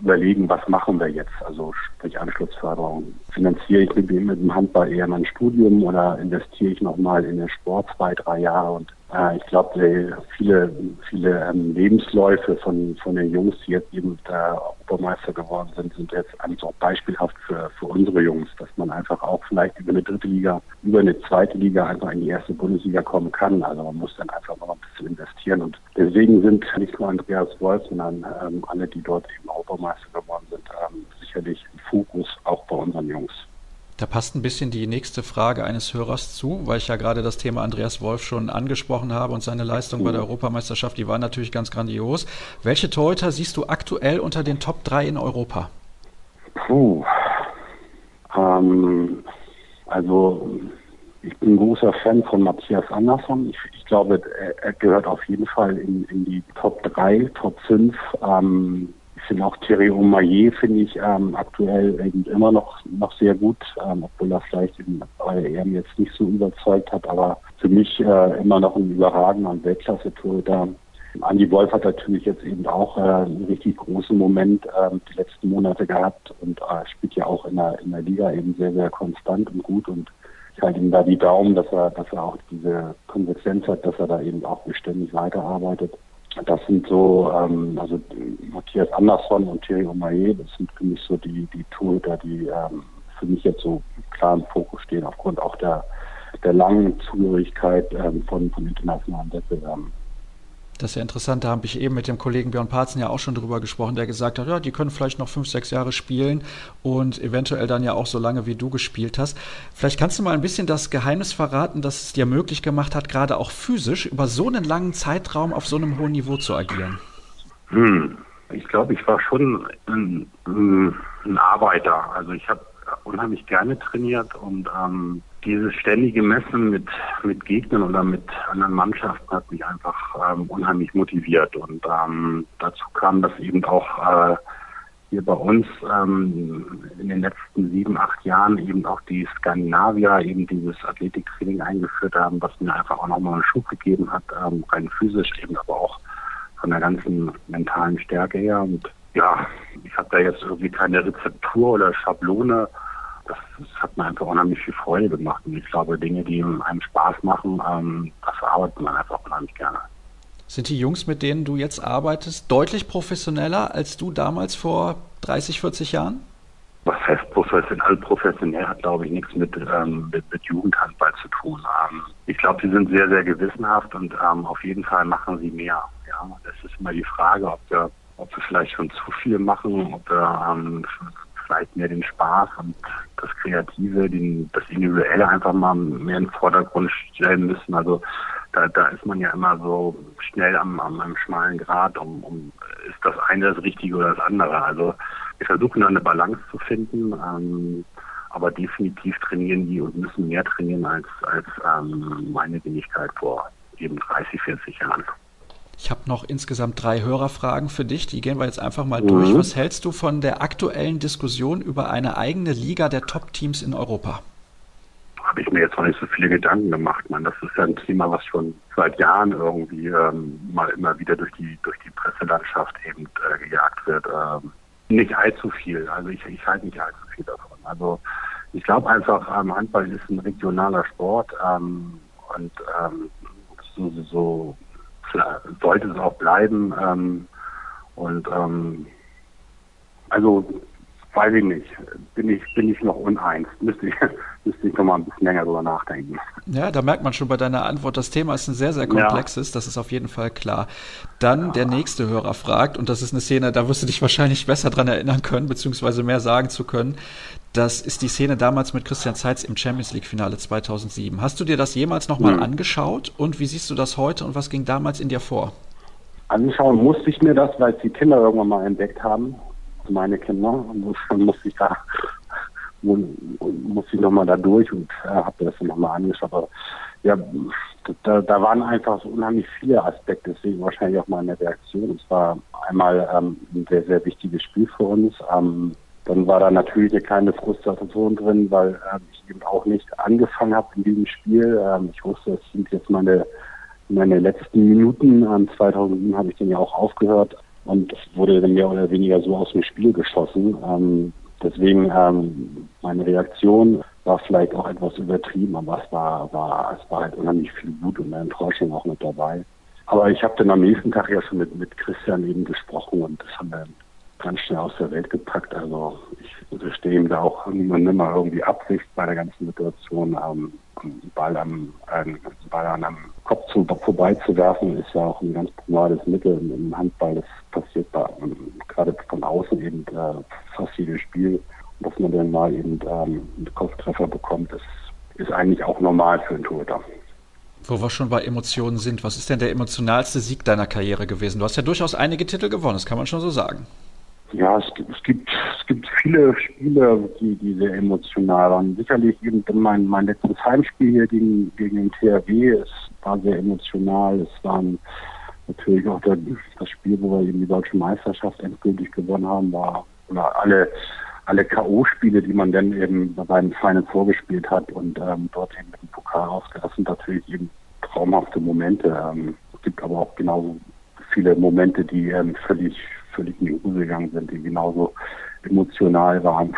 F: überlegen, was machen wir jetzt? Also sprich Anschlussförderung. Finanziere ich mit dem Handball eher mein Studium oder investiere ich nochmal in den Sport zwei, drei Jahre und äh, ich glaube, viele, viele ähm, Lebensläufe von, von den Jungs, die jetzt eben der Europameister geworden sind, sind jetzt eigentlich auch beispielhaft für, für unsere Jungs, dass man einfach auch vielleicht über eine dritte Liga, über eine zweite Liga einfach in die erste Bundesliga kommen kann. Also man muss dann einfach noch ein bisschen investieren. Und deswegen sind nicht nur Andreas Wolf, sondern ähm, alle, die dort eben Europameister geworden sind, ähm, sicherlich Fokus auch bei unseren Jungs.
B: Da passt ein bisschen die nächste Frage eines Hörers zu, weil ich ja gerade das Thema Andreas Wolf schon angesprochen habe und seine Leistung bei der Europameisterschaft, die war natürlich ganz grandios. Welche Torhüter siehst du aktuell unter den Top 3 in Europa?
F: Puh. Ähm, also ich bin ein großer Fan von Matthias Andersson. Ich, ich glaube, er, er, gehört auf jeden Fall in, in die Top 3, Top 5. Ähm, finde auch Thierry Omayer finde ich ähm, aktuell eben immer noch noch sehr gut, ähm, obwohl er vielleicht in, bei EM jetzt nicht so überzeugt hat, aber für mich äh, immer noch ein überragender und Weltklasse-Torhüter. Andi Wolf hat natürlich jetzt eben auch äh, einen richtig großen Moment äh, die letzten Monate gehabt und äh, spielt ja auch in der, in der Liga eben sehr, sehr konstant und gut und ich halte ihm da die Daumen, dass er, dass er auch diese Konsequenz hat, dass er da eben auch beständig weiterarbeitet. Das sind so, ähm, also Matthias Andersson und Thierry Omaye, das sind für mich so die, die Torhüter, die ähm, für mich jetzt so klar im Fokus stehen, aufgrund auch der, der langen Zugehörigkeit ähm, von, von internationalen Wettbewerben.
B: Das ist ja interessant, da habe ich eben mit dem Kollegen Björn Parzen ja auch schon drüber gesprochen, der gesagt hat, ja, die können vielleicht noch fünf, sechs Jahre spielen und eventuell dann ja auch so lange, wie du gespielt hast. Vielleicht kannst du mal ein bisschen das Geheimnis verraten, das es dir möglich gemacht hat, gerade auch physisch über so einen langen Zeitraum auf so einem hohen Niveau zu agieren.
F: Hm. Ich glaube, ich war schon ein, ein Arbeiter. Also ich habe unheimlich gerne trainiert und ähm, dieses ständige Messen mit, mit Gegnern oder mit anderen Mannschaften hat mich einfach ähm, unheimlich motiviert. Und ähm, dazu kam, dass eben auch äh, hier bei uns ähm, in den letzten sieben, acht Jahren eben auch die Skandinavier eben dieses Athletiktraining eingeführt haben, was mir einfach auch nochmal einen Schub gegeben hat, ähm, rein physisch eben, aber auch von der ganzen mentalen Stärke her. Und ja, ich habe da jetzt irgendwie keine Rezeptur oder Schablone das, das, hat mir einfach unheimlich viel Freude gemacht. Und ich glaube, Dinge, die einem Spaß machen, ähm, das arbeitet man einfach unheimlich gerne.
B: Sind die Jungs, mit denen du jetzt arbeitest, deutlich professioneller als du damals vor 30, 40 Jahren?
F: Was heißt professionell? Professionell hat, glaube ich, nichts mit, ähm, mit, mit, Jugendhandball zu tun. Ähm, ich glaube, sie sind sehr, sehr gewissenhaft und ähm, auf jeden Fall machen sie mehr. Ja, das ist immer die Frage, ob wir, ob wir vielleicht schon zu viel machen, ob wir ähm, vielleicht mehr den Spaß und das Kreative, den, das Individuelle einfach mal mehr in den Vordergrund stellen müssen. Also da, da ist man ja immer so schnell am, am einem schmalen Grad, um, um ist das eine das Richtige oder das andere. Also wir versuchen da eine Balance zu finden, ähm, aber definitiv trainieren die und müssen mehr trainieren als, als ähm, meine Wenigkeit vor eben 30, 40 Jahren.
B: Ich habe noch insgesamt drei Hörerfragen für dich. Die gehen wir jetzt einfach mal mhm. durch. Was hältst du von der aktuellen Diskussion über eine eigene Liga der Top-Teams in Europa?
F: Habe ich mir jetzt noch nicht so viele Gedanken gemacht. Man, das ist ja ein Thema, was schon seit Jahren irgendwie ähm, mal immer wieder durch die durch die Presselandschaft eben äh, gejagt wird. Ähm, nicht allzu viel. Also ich, ich halte nicht allzu viel davon. Also ich glaube einfach, ähm, Handball ist ein regionaler Sport ähm, und ähm, so, so sollte es auch bleiben. Ähm, und ähm, also weiß ich nicht, bin ich, bin ich noch uneins. Müsste ich, (laughs) müsste ich noch mal ein bisschen länger drüber nachdenken.
B: Ja, da merkt man schon bei deiner Antwort, das Thema ist ein sehr, sehr komplexes, ja. das ist auf jeden Fall klar. Dann ja. der nächste Hörer fragt, und das ist eine Szene, da wirst du dich wahrscheinlich besser dran erinnern können, beziehungsweise mehr sagen zu können. Das ist die Szene damals mit Christian Zeitz im Champions League Finale 2007. Hast du dir das jemals nochmal mhm. angeschaut und wie siehst du das heute und was ging damals in dir vor?
F: Anschauen musste ich mir das, weil es die Kinder irgendwann mal entdeckt haben. Meine Kinder. Und dann musste ich da musste ich nochmal da durch und äh, habe das dann nochmal angeschaut. Aber ja, da, da waren einfach so unheimlich viele Aspekte, deswegen wahrscheinlich auch meine Reaktion. Es war einmal ähm, ein sehr, sehr wichtiges Spiel für uns. Ähm, dann war da natürlich eine kleine Frustration drin, weil äh, ich eben auch nicht angefangen habe in diesem Spiel. Ähm, ich wusste, es sind jetzt meine, meine letzten Minuten. Ähm, 2007 habe ich dann ja auch aufgehört und es wurde dann mehr oder weniger so aus dem Spiel geschossen. Ähm, deswegen ähm, meine Reaktion war vielleicht auch etwas übertrieben, aber es war, war, es war halt unheimlich viel Wut und Enttäuschung auch mit dabei. Aber ich habe dann am nächsten Tag ja schon mit, mit Christian eben gesprochen und das haben wir ganz schnell aus der Welt gepackt. Also ich unterstehe ihm da auch niemand nimmer irgendwie Absicht bei der ganzen Situation. Ähm, Ball am einen Ball an einem Kopf zu, vorbeizuwerfen, ist ja auch ein ganz privates Mittel im Handball. Das passiert bei, ähm, gerade von außen eben äh, fast jedes Spiel. Und dass man dann mal eben ähm, einen Kopftreffer bekommt, das ist eigentlich auch normal für einen Torhüter.
B: Wo wir schon bei Emotionen sind, was ist denn der emotionalste Sieg deiner Karriere gewesen? Du hast ja durchaus einige Titel gewonnen, das kann man schon so sagen.
F: Ja, es gibt, es gibt, es gibt viele Spiele, die, die sehr emotional waren. Sicherlich eben mein, mein letztes Heimspiel hier gegen, gegen den THW, es war sehr emotional. Es waren natürlich auch der, das Spiel, wo wir eben die deutsche Meisterschaft endgültig gewonnen haben, war oder alle alle K.O.-Spiele, die man dann eben beim Final vorgespielt hat und ähm, dort eben mit dem Pokal rausgelassen, natürlich eben traumhafte Momente. Ähm, es gibt aber auch genauso viele Momente, die ähm, völlig völlig in die Hose gegangen sind, die genauso emotional waren.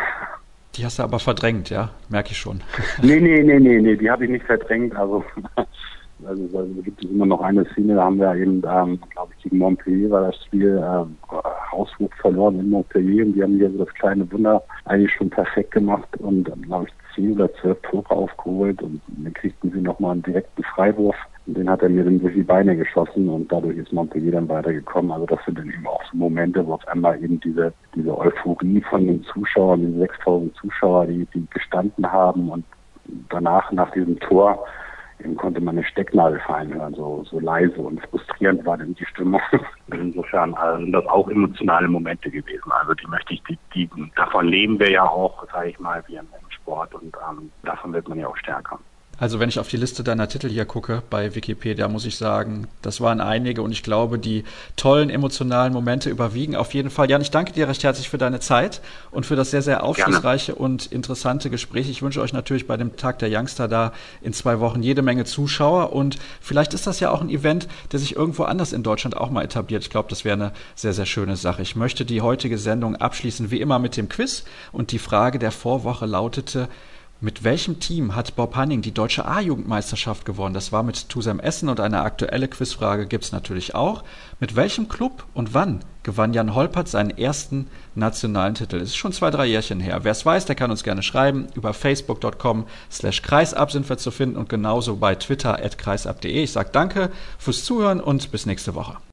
B: Die hast du aber verdrängt, ja? Merke ich schon. (laughs)
F: nee, nee, nee, nee, nee, die habe ich nicht verdrängt. Also, (laughs) also, also gibt es immer noch eine Szene, da haben wir eben, ähm, glaube ich, gegen Montpellier war das Spiel äh, Hausruf verloren in Montpellier und die haben hier so das kleine Wunder eigentlich schon perfekt gemacht und, glaube ich, zehn oder zwölf Tore aufgeholt und dann kriegten sie nochmal einen direkten Freiwurf den hat er mir dann durch die Beine geschossen und dadurch ist Montpellier dann weitergekommen. Also das sind dann eben auch so Momente, wo auf einmal eben diese, diese Euphorie von den Zuschauern, diese 6000 Zuschauer, die, die gestanden haben und danach, nach diesem Tor, eben konnte man eine Stecknadel fallen hören, so, so leise und frustrierend war dann die Stimmung. (laughs) Insofern also sind das auch emotionale Momente gewesen. Also die möchte ich, die, die davon leben wir ja auch, sage ich mal, wie im Sport und ähm, davon wird man ja auch stärker.
B: Also wenn ich auf die Liste deiner Titel hier gucke bei Wikipedia, muss ich sagen, das waren einige und ich glaube, die tollen emotionalen Momente überwiegen auf jeden Fall. Jan, ich danke dir recht herzlich für deine Zeit und für das sehr, sehr aufschlussreiche Gerne. und interessante Gespräch. Ich wünsche euch natürlich bei dem Tag der Youngster da in zwei Wochen jede Menge Zuschauer und vielleicht ist das ja auch ein Event, der sich irgendwo anders in Deutschland auch mal etabliert. Ich glaube, das wäre eine sehr, sehr schöne Sache. Ich möchte die heutige Sendung abschließen wie immer mit dem Quiz und die Frage der Vorwoche lautete, mit welchem Team hat Bob Hanning die deutsche A-Jugendmeisterschaft gewonnen? Das war mit Tusem Essen und eine aktuelle Quizfrage gibt es natürlich auch. Mit welchem Club und wann gewann Jan Holpert seinen ersten nationalen Titel? Es ist schon zwei, drei Jährchen her. Wer es weiß, der kann uns gerne schreiben. Über facebook.com slash kreisab sind wir zu finden und genauso bei twitter at kreisab.de. Ich sage danke fürs Zuhören und bis nächste Woche.